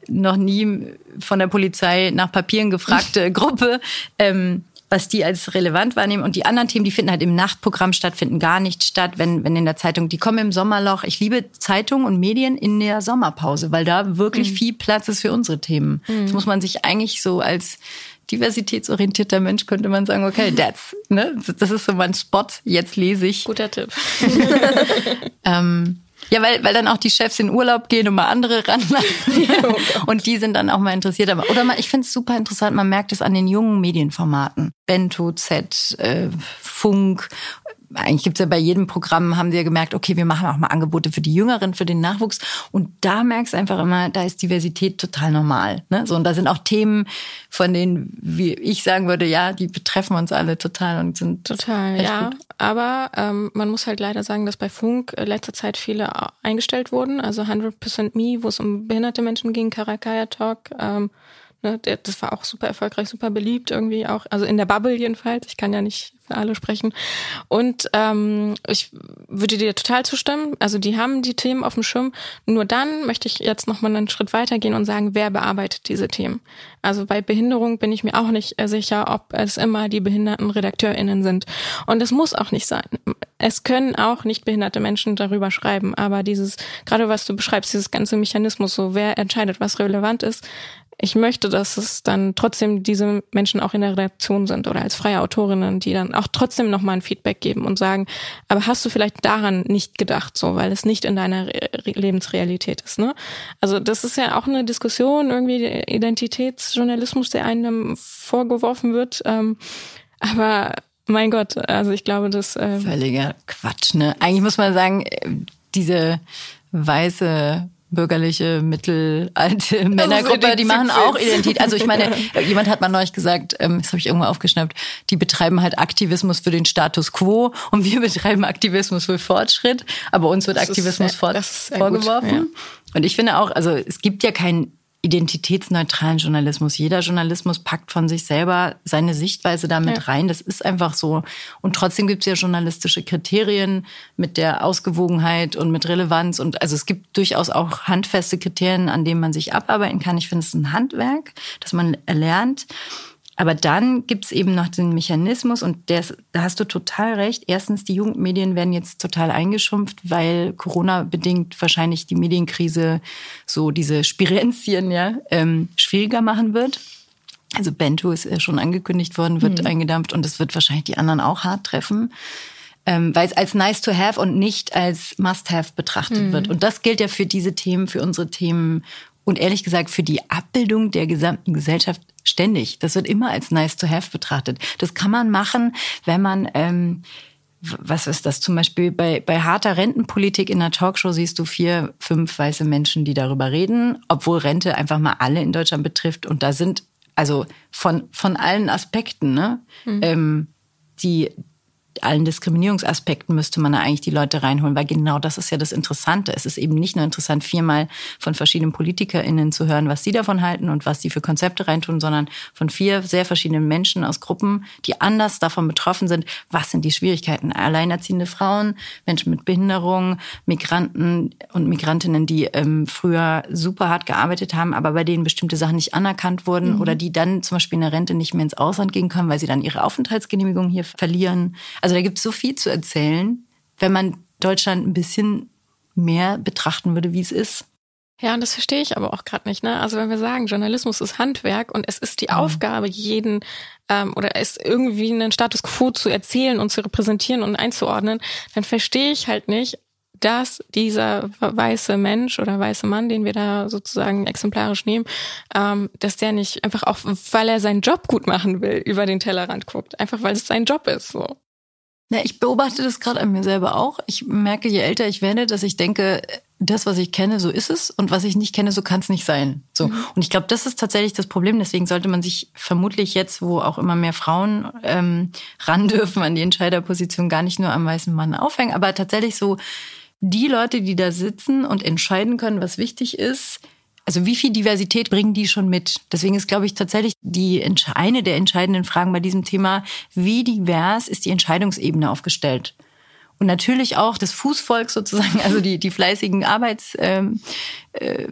noch nie von der Polizei nach Papieren gefragte Gruppe, ähm, was die als relevant wahrnehmen. Und die anderen Themen, die finden halt im Nachtprogramm statt, finden gar nicht statt, wenn, wenn in der Zeitung, die kommen im Sommerloch. Ich liebe Zeitungen und Medien in der Sommerpause, weil da wirklich mhm. viel Platz ist für unsere Themen. Mhm. Das muss man sich eigentlich so als diversitätsorientierter Mensch könnte man sagen, okay, that's, ne, das ist so mein Spot, jetzt lese ich. Guter Tipp. ähm, ja, weil, weil dann auch die Chefs in Urlaub gehen und mal andere ranlassen. Oh und die sind dann auch mal interessiert. Aber, oder mal, ich finde es super interessant, man merkt es an den jungen Medienformaten. Bento, Z, äh, Funk eigentlich gibt's ja bei jedem Programm, haben sie ja gemerkt, okay, wir machen auch mal Angebote für die Jüngeren, für den Nachwuchs. Und da merkst du einfach immer, da ist Diversität total normal. Ne? So, und da sind auch Themen, von denen, wie ich sagen würde, ja, die betreffen uns alle total und sind total, ja. Gut. Aber ähm, man muss halt leider sagen, dass bei Funk letzter Zeit viele eingestellt wurden. Also 100% Me, wo es um behinderte Menschen ging, Karakaya Talk. Ähm, Ne, das war auch super erfolgreich, super beliebt irgendwie auch, also in der Bubble jedenfalls. Ich kann ja nicht für alle sprechen. Und ähm, ich würde dir total zustimmen. Also die haben die Themen auf dem Schirm. Nur dann möchte ich jetzt noch mal einen Schritt weitergehen und sagen, wer bearbeitet diese Themen. Also bei Behinderung bin ich mir auch nicht sicher, ob es immer die behinderten RedakteurInnen sind. Und es muss auch nicht sein. Es können auch nicht behinderte Menschen darüber schreiben. Aber dieses, gerade was du beschreibst, dieses ganze Mechanismus, so wer entscheidet, was relevant ist, ich möchte, dass es dann trotzdem diese Menschen auch in der Redaktion sind oder als freie Autorinnen, die dann auch trotzdem nochmal ein Feedback geben und sagen, aber hast du vielleicht daran nicht gedacht, so, weil es nicht in deiner Lebensrealität ist, ne? Also das ist ja auch eine Diskussion, irgendwie Identitätsjournalismus, der einem vorgeworfen wird. Ähm, aber mein Gott, also ich glaube, das äh völliger Quatsch, ne? Eigentlich muss man sagen, äh, diese weiße bürgerliche, mittelalte Männergruppe, die machen auch Identität. Also ich meine, jemand hat mal neulich gesagt, ähm, das habe ich irgendwo aufgeschnappt, die betreiben halt Aktivismus für den Status quo und wir betreiben Aktivismus für Fortschritt, aber uns wird das Aktivismus ist, vorgeworfen. Gut, ja. Und ich finde auch, also es gibt ja kein identitätsneutralen Journalismus. Jeder Journalismus packt von sich selber seine Sichtweise damit ja. rein. Das ist einfach so. Und trotzdem gibt es ja journalistische Kriterien mit der Ausgewogenheit und mit Relevanz. Und also es gibt durchaus auch handfeste Kriterien, an denen man sich abarbeiten kann. Ich finde es ein Handwerk, das man erlernt. Aber dann gibt's eben noch den Mechanismus und der ist, da hast du total recht. Erstens, die Jugendmedien werden jetzt total eingeschrumpft, weil Corona bedingt wahrscheinlich die Medienkrise so diese Spirenzien ja ähm, schwieriger machen wird. Also Bento ist ja schon angekündigt worden, wird mhm. eingedampft und es wird wahrscheinlich die anderen auch hart treffen. Ähm, weil es als nice to have und nicht als must have betrachtet mhm. wird. Und das gilt ja für diese Themen, für unsere Themen und ehrlich gesagt für die Abbildung der gesamten Gesellschaft ständig. Das wird immer als nice to have betrachtet. Das kann man machen, wenn man ähm, was ist das? Zum Beispiel bei, bei harter Rentenpolitik in der Talkshow siehst du vier, fünf weiße Menschen, die darüber reden, obwohl Rente einfach mal alle in Deutschland betrifft. Und da sind also von, von allen Aspekten, ne, mhm. ähm, die, allen Diskriminierungsaspekten müsste man da eigentlich die Leute reinholen, weil genau das ist ja das Interessante. Es ist eben nicht nur interessant, viermal von verschiedenen PolitikerInnen zu hören, was sie davon halten und was sie für Konzepte reintun, sondern von vier sehr verschiedenen Menschen aus Gruppen, die anders davon betroffen sind. Was sind die Schwierigkeiten? Alleinerziehende Frauen, Menschen mit Behinderung, Migranten und Migrantinnen, die ähm, früher super hart gearbeitet haben, aber bei denen bestimmte Sachen nicht anerkannt wurden mhm. oder die dann zum Beispiel in der Rente nicht mehr ins Ausland gehen können, weil sie dann ihre Aufenthaltsgenehmigung hier verlieren. Also da gibt es so viel zu erzählen, wenn man Deutschland ein bisschen mehr betrachten würde, wie es ist. Ja, und das verstehe ich aber auch gerade nicht. Ne? Also wenn wir sagen, Journalismus ist Handwerk und es ist die mhm. Aufgabe, jeden ähm, oder es irgendwie einen Status quo zu erzählen und zu repräsentieren und einzuordnen, dann verstehe ich halt nicht, dass dieser weiße Mensch oder weiße Mann, den wir da sozusagen exemplarisch nehmen, ähm, dass der nicht einfach auch, weil er seinen Job gut machen will, über den Tellerrand guckt. Einfach weil es sein Job ist. So. Ja, ich beobachte das gerade an mir selber auch. Ich merke, je älter ich werde, dass ich denke, das, was ich kenne, so ist es und was ich nicht kenne, so kann es nicht sein. So mhm. und ich glaube, das ist tatsächlich das Problem. Deswegen sollte man sich vermutlich jetzt, wo auch immer mehr Frauen ähm, ran dürfen an die Entscheiderposition, gar nicht nur am weißen Mann aufhängen, aber tatsächlich so die Leute, die da sitzen und entscheiden können, was wichtig ist, also wie viel Diversität bringen die schon mit? Deswegen ist, glaube ich, tatsächlich die eine der entscheidenden Fragen bei diesem Thema, wie divers ist die Entscheidungsebene aufgestellt? Und natürlich auch das Fußvolk sozusagen, also die, die fleißigen Arbeits, ähm, äh,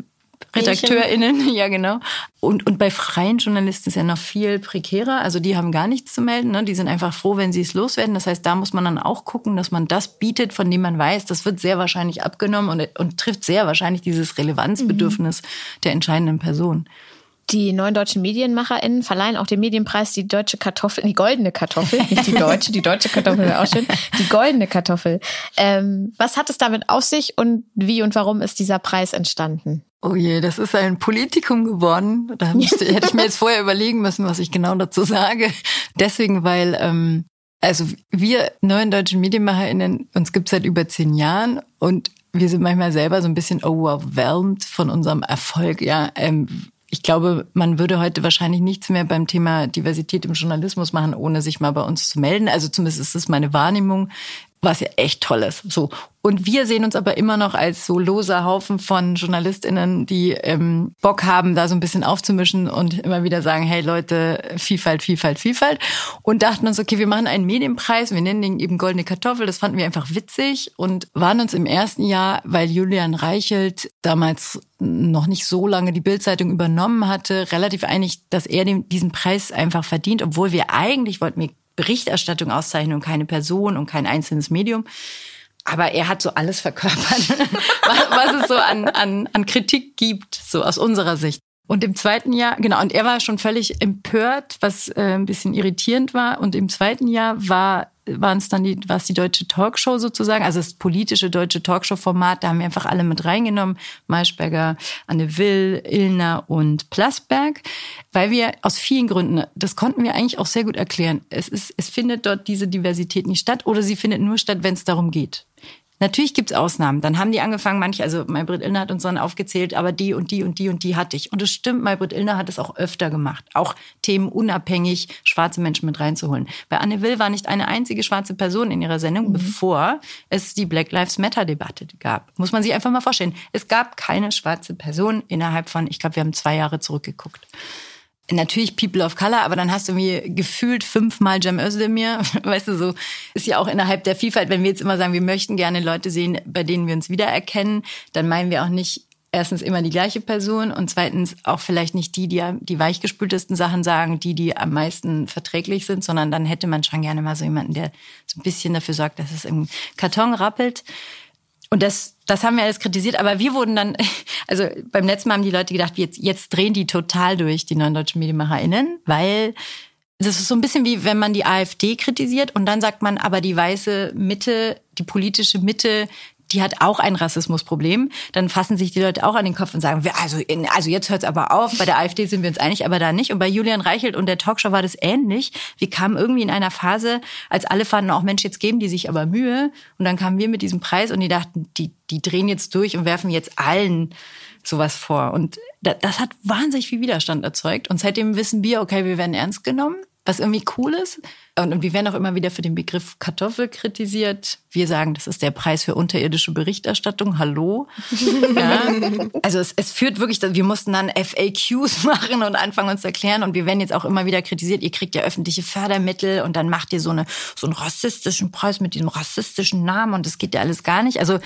RedakteurInnen, ja genau. Und, und bei freien Journalisten ist ja noch viel prekärer. Also die haben gar nichts zu melden. Ne? Die sind einfach froh, wenn sie es loswerden. Das heißt, da muss man dann auch gucken, dass man das bietet, von dem man weiß, das wird sehr wahrscheinlich abgenommen und, und trifft sehr wahrscheinlich dieses Relevanzbedürfnis mhm. der entscheidenden Person. Die neuen deutschen MedienmacherInnen verleihen auch den Medienpreis die deutsche Kartoffel, die goldene Kartoffel, nicht die deutsche, die deutsche Kartoffel wäre auch schön, die goldene Kartoffel. Ähm, was hat es damit auf sich und wie und warum ist dieser Preis entstanden? Oh je, das ist ein Politikum geworden. Da müsste, hätte ich mir jetzt vorher überlegen müssen, was ich genau dazu sage. Deswegen, weil ähm, also wir neuen deutschen MedienmacherInnen, uns gibt's seit über zehn Jahren und wir sind manchmal selber so ein bisschen overwhelmed von unserem Erfolg. Ja, ähm, ich glaube, man würde heute wahrscheinlich nichts mehr beim Thema Diversität im Journalismus machen, ohne sich mal bei uns zu melden. Also zumindest ist es meine Wahrnehmung was ja echt toll ist. So. Und wir sehen uns aber immer noch als so loser Haufen von JournalistInnen, die ähm, Bock haben, da so ein bisschen aufzumischen und immer wieder sagen, hey Leute, Vielfalt, Vielfalt, Vielfalt. Und dachten uns, okay, wir machen einen Medienpreis, wir nennen den eben Goldene Kartoffel. Das fanden wir einfach witzig und waren uns im ersten Jahr, weil Julian Reichelt damals noch nicht so lange die Bildzeitung übernommen hatte, relativ einig, dass er den, diesen Preis einfach verdient, obwohl wir eigentlich wollten wir Berichterstattung auszeichnen und keine Person und kein einzelnes Medium. Aber er hat so alles verkörpert, was es so an, an, an Kritik gibt, so aus unserer Sicht. Und im zweiten Jahr, genau, und er war schon völlig empört, was äh, ein bisschen irritierend war. Und im zweiten Jahr war waren es dann die, war es die deutsche Talkshow sozusagen, also das politische deutsche Talkshow-Format, da haben wir einfach alle mit reingenommen, Maischberger, Anne Will, Illner und Plasberg, weil wir aus vielen Gründen, das konnten wir eigentlich auch sehr gut erklären, es ist, es findet dort diese Diversität nicht statt oder sie findet nur statt, wenn es darum geht. Natürlich gibt's Ausnahmen. Dann haben die angefangen, manche, also Maybrit Illner hat uns dann aufgezählt, aber die und die und die und die hatte ich. Und es stimmt, Maybrit Illner hat es auch öfter gemacht, auch Themen unabhängig schwarze Menschen mit reinzuholen. Bei Anne Will war nicht eine einzige schwarze Person in ihrer Sendung, mhm. bevor es die Black Lives Matter Debatte gab. Muss man sich einfach mal vorstellen. Es gab keine schwarze Person innerhalb von, ich glaube, wir haben zwei Jahre zurückgeguckt natürlich People of Color, aber dann hast du mir gefühlt fünfmal Cem Özdemir. Weißt du, so ist ja auch innerhalb der Vielfalt, wenn wir jetzt immer sagen, wir möchten gerne Leute sehen, bei denen wir uns wiedererkennen, dann meinen wir auch nicht erstens immer die gleiche Person und zweitens auch vielleicht nicht die, die die weichgespültesten Sachen sagen, die, die am meisten verträglich sind, sondern dann hätte man schon gerne mal so jemanden, der so ein bisschen dafür sorgt, dass es im Karton rappelt. Und das, das haben wir alles kritisiert, aber wir wurden dann, also beim letzten Mal haben die Leute gedacht, jetzt, jetzt drehen die total durch, die neuen deutschen MedienmacherInnen, weil das ist so ein bisschen wie wenn man die AfD kritisiert und dann sagt man, aber die weiße Mitte, die politische Mitte, die hat auch ein Rassismusproblem, dann fassen sich die Leute auch an den Kopf und sagen, also, also jetzt hört's aber auf, bei der AfD sind wir uns einig, aber da nicht. Und bei Julian Reichelt und der Talkshow war das ähnlich. Wir kamen irgendwie in einer Phase, als alle fanden, auch Mensch, jetzt geben die sich aber Mühe. Und dann kamen wir mit diesem Preis und die dachten, die, die drehen jetzt durch und werfen jetzt allen sowas vor. Und das hat wahnsinnig viel Widerstand erzeugt. Und seitdem wissen wir, okay, wir werden ernst genommen. Was irgendwie cool ist. Und wir werden auch immer wieder für den Begriff Kartoffel kritisiert. Wir sagen, das ist der Preis für unterirdische Berichterstattung. Hallo. Ja. Also es, es führt wirklich, wir mussten dann FAQs machen und anfangen uns zu erklären. Und wir werden jetzt auch immer wieder kritisiert, ihr kriegt ja öffentliche Fördermittel und dann macht ihr so, eine, so einen rassistischen Preis mit diesem rassistischen Namen und das geht ja alles gar nicht. Also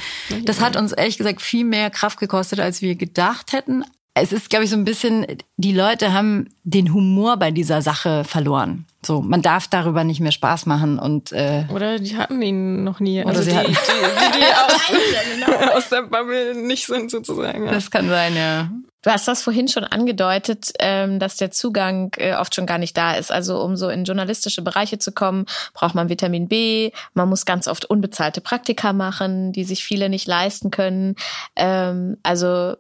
das hat uns ehrlich gesagt viel mehr Kraft gekostet, als wir gedacht hätten es ist, glaube ich, so ein bisschen, die Leute haben den Humor bei dieser Sache verloren. So, man darf darüber nicht mehr Spaß machen und äh, oder die hatten ihn noch nie. Oder also die, die, die, die aus, aus, der Bubble nicht sind sozusagen. Ja. Das kann sein, ja. Du hast das vorhin schon angedeutet, ähm, dass der Zugang äh, oft schon gar nicht da ist. Also um so in journalistische Bereiche zu kommen, braucht man Vitamin B. Man muss ganz oft unbezahlte Praktika machen, die sich viele nicht leisten können. Ähm, also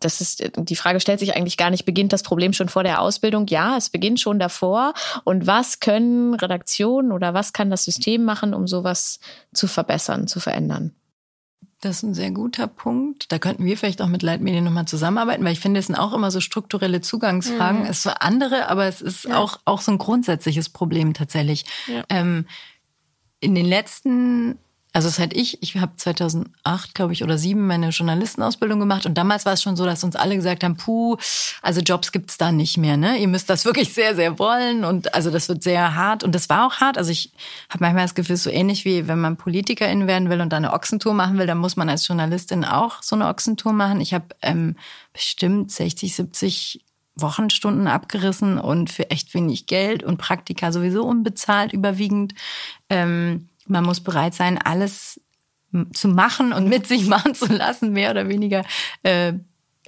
das ist, die Frage stellt sich eigentlich gar nicht, beginnt das Problem schon vor der Ausbildung? Ja, es beginnt schon davor. Und was können Redaktionen oder was kann das System machen, um sowas zu verbessern, zu verändern? Das ist ein sehr guter Punkt. Da könnten wir vielleicht auch mit Leitmedien nochmal zusammenarbeiten, weil ich finde, es sind auch immer so strukturelle Zugangsfragen. Mhm. Es ist für andere, aber es ist ja. auch, auch so ein grundsätzliches Problem tatsächlich. Ja. Ähm, in den letzten also seit ich, ich habe 2008, glaube ich, oder sieben meine Journalistenausbildung gemacht und damals war es schon so, dass uns alle gesagt haben, puh, also Jobs gibt's da nicht mehr, ne? Ihr müsst das wirklich sehr, sehr wollen und also das wird sehr hart und das war auch hart. Also ich habe manchmal das Gefühl, so ähnlich wie wenn man Politikerin werden will und da eine Ochsentour machen will, dann muss man als Journalistin auch so eine Ochsentour machen. Ich habe ähm, bestimmt 60, 70 Wochenstunden abgerissen und für echt wenig Geld und Praktika sowieso unbezahlt überwiegend. Ähm, man muss bereit sein, alles zu machen und mit sich machen zu lassen, mehr oder weniger. Äh,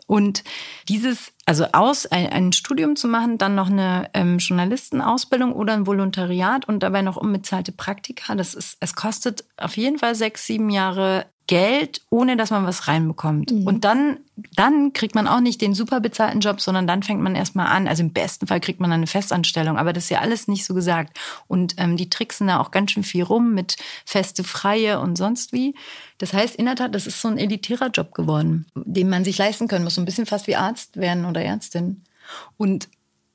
und dieses, also aus ein, Studium zu machen, dann noch eine ähm, Journalistenausbildung oder ein Volontariat und dabei noch unbezahlte Praktika, das ist, es kostet auf jeden Fall sechs, sieben Jahre Geld, ohne dass man was reinbekommt. Mhm. Und dann, dann kriegt man auch nicht den super bezahlten Job, sondern dann fängt man erstmal an. Also im besten Fall kriegt man eine Festanstellung, aber das ist ja alles nicht so gesagt. Und ähm, die tricksen da auch ganz schön viel rum mit feste Freie und sonst wie. Das heißt, in der Tat, das ist so ein elitärer Job geworden, den man sich leisten können muss. So ein bisschen fast wie Arzt werden oder Ärztin. Und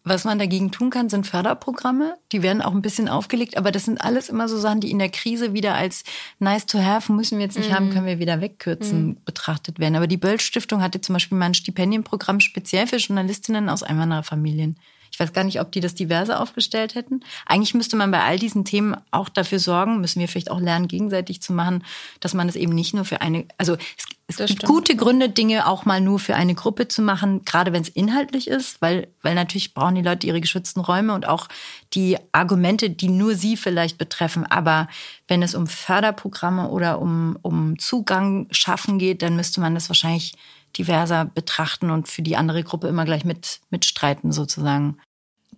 was man dagegen tun kann, sind Förderprogramme. Die werden auch ein bisschen aufgelegt, aber das sind alles immer so Sachen, die in der Krise wieder als nice to have, müssen wir jetzt nicht mhm. haben, können wir wieder wegkürzen, mhm. betrachtet werden. Aber die Böll Stiftung hatte zum Beispiel mal ein Stipendienprogramm speziell für Journalistinnen aus Einwandererfamilien. Ich weiß gar nicht, ob die das diverse aufgestellt hätten. Eigentlich müsste man bei all diesen Themen auch dafür sorgen, müssen wir vielleicht auch lernen, gegenseitig zu machen, dass man es eben nicht nur für eine, also es, es gibt stimmt. gute Gründe, Dinge auch mal nur für eine Gruppe zu machen, gerade wenn es inhaltlich ist, weil, weil natürlich brauchen die Leute ihre geschützten Räume und auch die Argumente, die nur sie vielleicht betreffen. Aber wenn es um Förderprogramme oder um, um Zugang schaffen geht, dann müsste man das wahrscheinlich diverser betrachten und für die andere Gruppe immer gleich mit, mitstreiten sozusagen.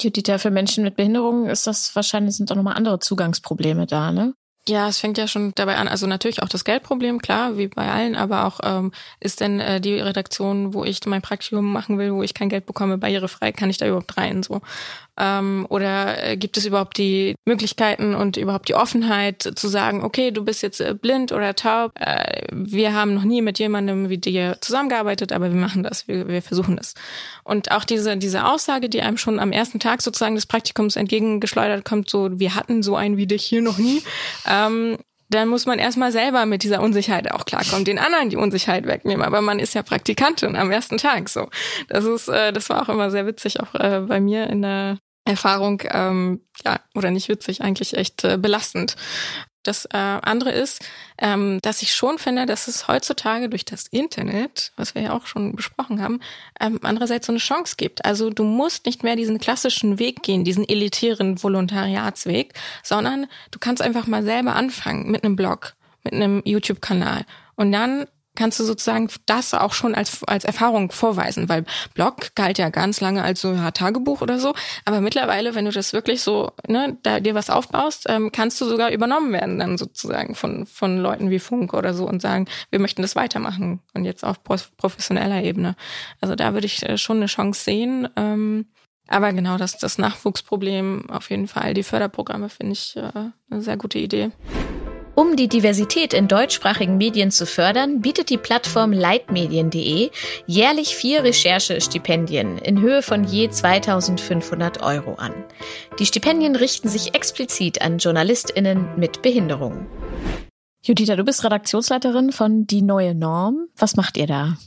Judita, für Menschen mit Behinderungen ist das wahrscheinlich, sind doch nochmal andere Zugangsprobleme da, ne? Ja, es fängt ja schon dabei an, also natürlich auch das Geldproblem, klar, wie bei allen, aber auch ähm, ist denn äh, die Redaktion, wo ich mein Praktikum machen will, wo ich kein Geld bekomme, barrierefrei, kann ich da überhaupt rein so? Ähm, oder äh, gibt es überhaupt die Möglichkeiten und überhaupt die Offenheit zu sagen, okay, du bist jetzt äh, blind oder taub, äh, wir haben noch nie mit jemandem wie dir zusammengearbeitet, aber wir machen das, wir, wir versuchen das. Und auch diese, diese Aussage, die einem schon am ersten Tag sozusagen des Praktikums entgegengeschleudert kommt, so, wir hatten so einen wie dich hier noch nie, ähm, dann muss man erstmal selber mit dieser Unsicherheit auch klarkommen, den anderen die Unsicherheit wegnehmen. Aber man ist ja Praktikantin am ersten Tag so. Das ist, äh, das war auch immer sehr witzig, auch äh, bei mir in der Erfahrung, ähm, ja, oder nicht witzig, eigentlich echt äh, belastend. Das äh, andere ist, ähm, dass ich schon finde, dass es heutzutage durch das Internet, was wir ja auch schon besprochen haben, ähm, andererseits so eine Chance gibt. Also du musst nicht mehr diesen klassischen Weg gehen, diesen elitären Volontariatsweg, sondern du kannst einfach mal selber anfangen mit einem Blog, mit einem YouTube-Kanal und dann kannst du sozusagen das auch schon als, als Erfahrung vorweisen, weil Blog galt ja ganz lange als so ja, Tagebuch oder so, aber mittlerweile, wenn du das wirklich so, ne, da dir was aufbaust, ähm, kannst du sogar übernommen werden dann sozusagen von, von Leuten wie Funk oder so und sagen, wir möchten das weitermachen und jetzt auf professioneller Ebene. Also da würde ich äh, schon eine Chance sehen. Ähm, aber genau, das, das Nachwuchsproblem auf jeden Fall, die Förderprogramme finde ich äh, eine sehr gute Idee. Um die Diversität in deutschsprachigen Medien zu fördern, bietet die Plattform leitmedien.de jährlich vier Recherchestipendien in Höhe von je 2500 Euro an. Die Stipendien richten sich explizit an JournalistInnen mit Behinderungen. Judita, du bist Redaktionsleiterin von Die Neue Norm. Was macht ihr da?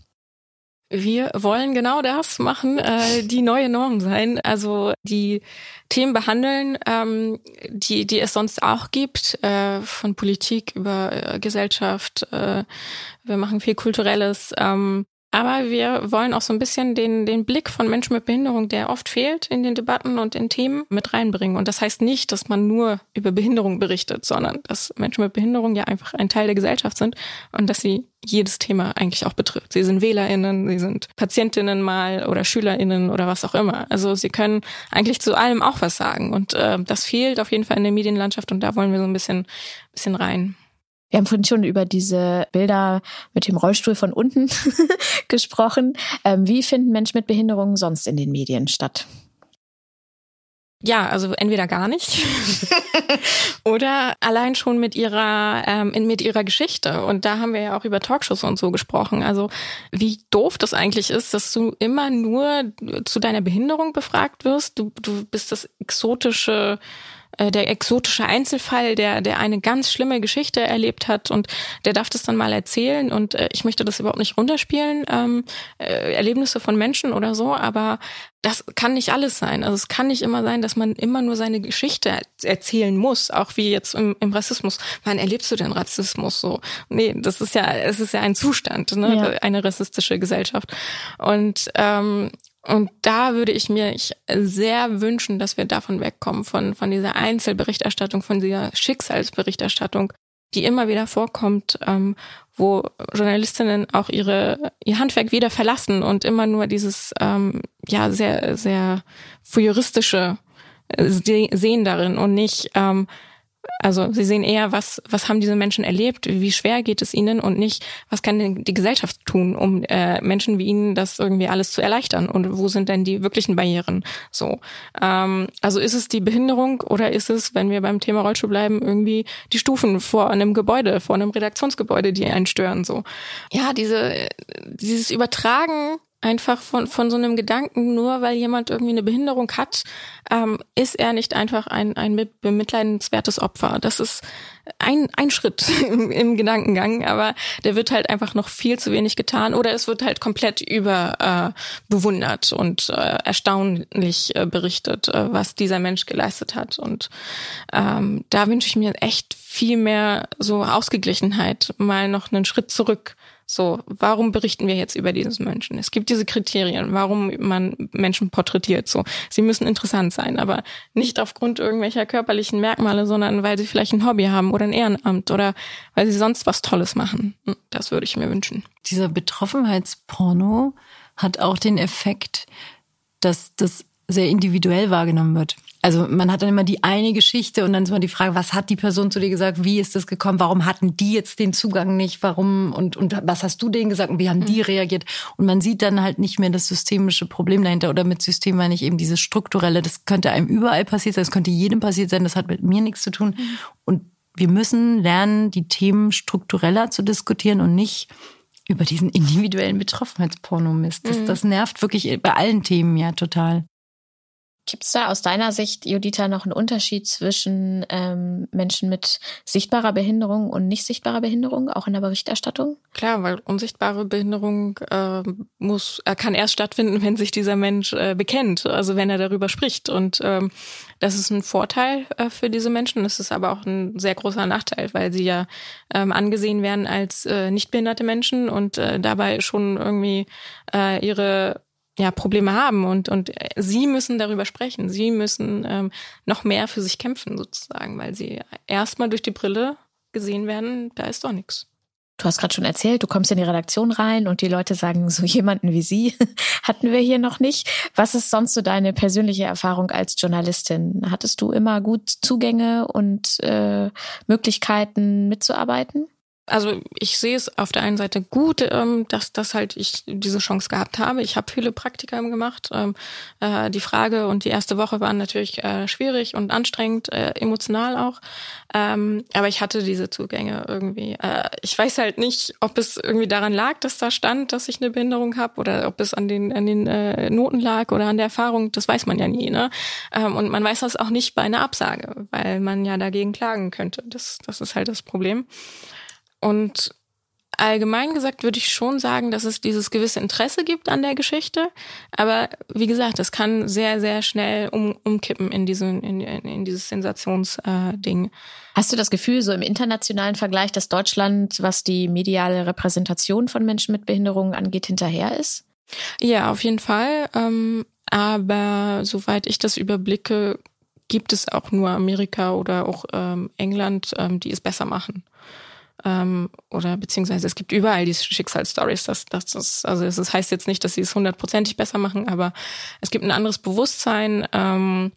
Wir wollen genau das machen, äh, die neue Norm sein. Also die Themen behandeln, ähm, die, die es sonst auch gibt, äh, von Politik über äh, Gesellschaft. Äh, wir machen viel Kulturelles. Ähm, aber wir wollen auch so ein bisschen den, den Blick von Menschen mit Behinderung, der oft fehlt in den Debatten und in Themen, mit reinbringen. Und das heißt nicht, dass man nur über Behinderung berichtet, sondern dass Menschen mit Behinderung ja einfach ein Teil der Gesellschaft sind und dass sie jedes Thema eigentlich auch betrifft. Sie sind WählerInnen, sie sind PatientInnen mal oder SchülerInnen oder was auch immer. Also sie können eigentlich zu allem auch was sagen. Und äh, das fehlt auf jeden Fall in der Medienlandschaft und da wollen wir so ein bisschen, bisschen rein. Wir haben vorhin schon über diese Bilder mit dem Rollstuhl von unten gesprochen. Ähm, wie finden Menschen mit Behinderungen sonst in den Medien statt? Ja, also entweder gar nicht oder allein schon mit ihrer ähm, mit ihrer Geschichte. Und da haben wir ja auch über Talkshows und so gesprochen. Also wie doof das eigentlich ist, dass du immer nur zu deiner Behinderung befragt wirst. Du, du bist das exotische der exotische Einzelfall, der, der eine ganz schlimme Geschichte erlebt hat und der darf das dann mal erzählen und äh, ich möchte das überhaupt nicht runterspielen, ähm, äh, Erlebnisse von Menschen oder so, aber das kann nicht alles sein. Also es kann nicht immer sein, dass man immer nur seine Geschichte erzählen muss, auch wie jetzt im, im Rassismus. Wann erlebst du denn Rassismus so? Nee, das ist ja, es ist ja ein Zustand, ne? Ja. eine rassistische Gesellschaft. Und ähm, und da würde ich mir sehr wünschen, dass wir davon wegkommen, von, von dieser Einzelberichterstattung, von dieser Schicksalsberichterstattung, die immer wieder vorkommt, ähm, wo Journalistinnen auch ihre, ihr Handwerk wieder verlassen und immer nur dieses, ähm, ja, sehr, sehr voyeuristische äh, sehen darin und nicht, ähm, also sie sehen eher, was, was haben diese Menschen erlebt, wie schwer geht es ihnen und nicht, was kann denn die Gesellschaft tun, um äh, Menschen wie ihnen das irgendwie alles zu erleichtern und wo sind denn die wirklichen Barrieren? So, ähm, also ist es die Behinderung oder ist es, wenn wir beim Thema Rollstuhl bleiben, irgendwie die Stufen vor einem Gebäude, vor einem Redaktionsgebäude, die einen stören? So, ja, diese dieses Übertragen einfach von, von so einem Gedanken, nur weil jemand irgendwie eine Behinderung hat, ähm, ist er nicht einfach ein, ein bemitleidenswertes Opfer. Das ist ein, ein Schritt im, im Gedankengang, aber der wird halt einfach noch viel zu wenig getan oder es wird halt komplett über äh, bewundert und äh, erstaunlich äh, berichtet, äh, was dieser Mensch geleistet hat. Und ähm, da wünsche ich mir echt viel mehr so Ausgeglichenheit, mal noch einen Schritt zurück so, warum berichten wir jetzt über diesen Menschen? Es gibt diese Kriterien, warum man Menschen porträtiert. So, sie müssen interessant sein, aber nicht aufgrund irgendwelcher körperlichen Merkmale, sondern weil sie vielleicht ein Hobby haben oder ein Ehrenamt oder weil sie sonst was Tolles machen. Hm, das würde ich mir wünschen. Dieser Betroffenheitsporno hat auch den Effekt, dass das sehr individuell wahrgenommen wird also man hat dann immer die eine Geschichte und dann ist immer die Frage, was hat die Person zu dir gesagt, wie ist das gekommen, warum hatten die jetzt den Zugang nicht, warum und, und was hast du denen gesagt und wie haben die mhm. reagiert? Und man sieht dann halt nicht mehr das systemische Problem dahinter oder mit System meine ich eben dieses strukturelle, das könnte einem überall passiert sein, das könnte jedem passiert sein, das hat mit mir nichts zu tun. Mhm. Und wir müssen lernen, die Themen struktureller zu diskutieren und nicht über diesen individuellen Betroffenheitspornomist. Das, mhm. das nervt wirklich bei allen Themen ja total. Gibt es da aus deiner Sicht, Judita, noch einen Unterschied zwischen ähm, Menschen mit sichtbarer Behinderung und nicht sichtbarer Behinderung, auch in der Berichterstattung? Klar, weil unsichtbare Behinderung äh, muss, er kann erst stattfinden, wenn sich dieser Mensch äh, bekennt, also wenn er darüber spricht. Und ähm, das ist ein Vorteil äh, für diese Menschen. Das ist aber auch ein sehr großer Nachteil, weil sie ja ähm, angesehen werden als äh, nicht behinderte Menschen und äh, dabei schon irgendwie äh, ihre ja, Probleme haben und, und sie müssen darüber sprechen. Sie müssen ähm, noch mehr für sich kämpfen sozusagen, weil sie erstmal durch die Brille gesehen werden, da ist doch nichts. Du hast gerade schon erzählt, du kommst in die Redaktion rein und die Leute sagen, so jemanden wie Sie hatten wir hier noch nicht. Was ist sonst so deine persönliche Erfahrung als Journalistin? Hattest du immer gut Zugänge und äh, Möglichkeiten mitzuarbeiten? Also ich sehe es auf der einen Seite gut, ähm, dass, dass halt ich diese Chance gehabt habe. Ich habe viele Praktika gemacht. Ähm, äh, die Frage und die erste Woche waren natürlich äh, schwierig und anstrengend, äh, emotional auch. Ähm, aber ich hatte diese Zugänge irgendwie. Ich weiß halt nicht, ob es irgendwie daran lag, dass da stand, dass ich eine Behinderung habe oder ob es an den, an den Noten lag oder an der Erfahrung. Das weiß man ja nie. Ne? Und man weiß das auch nicht bei einer Absage, weil man ja dagegen klagen könnte. Das, das ist halt das Problem. Und allgemein gesagt würde ich schon sagen, dass es dieses gewisse Interesse gibt an der Geschichte. Aber wie gesagt, es kann sehr, sehr schnell um, umkippen in, diesen, in, in dieses Sensationsding. Äh, Hast du das Gefühl, so im internationalen Vergleich, dass Deutschland, was die mediale Repräsentation von Menschen mit Behinderungen angeht, hinterher ist? Ja, auf jeden Fall. Ähm, aber soweit ich das überblicke, gibt es auch nur Amerika oder auch ähm, England, ähm, die es besser machen ähm, oder beziehungsweise es gibt überall diese Schicksalsstories. Das, das, das, also das heißt jetzt nicht, dass sie es hundertprozentig besser machen, aber es gibt ein anderes Bewusstsein. Ähm,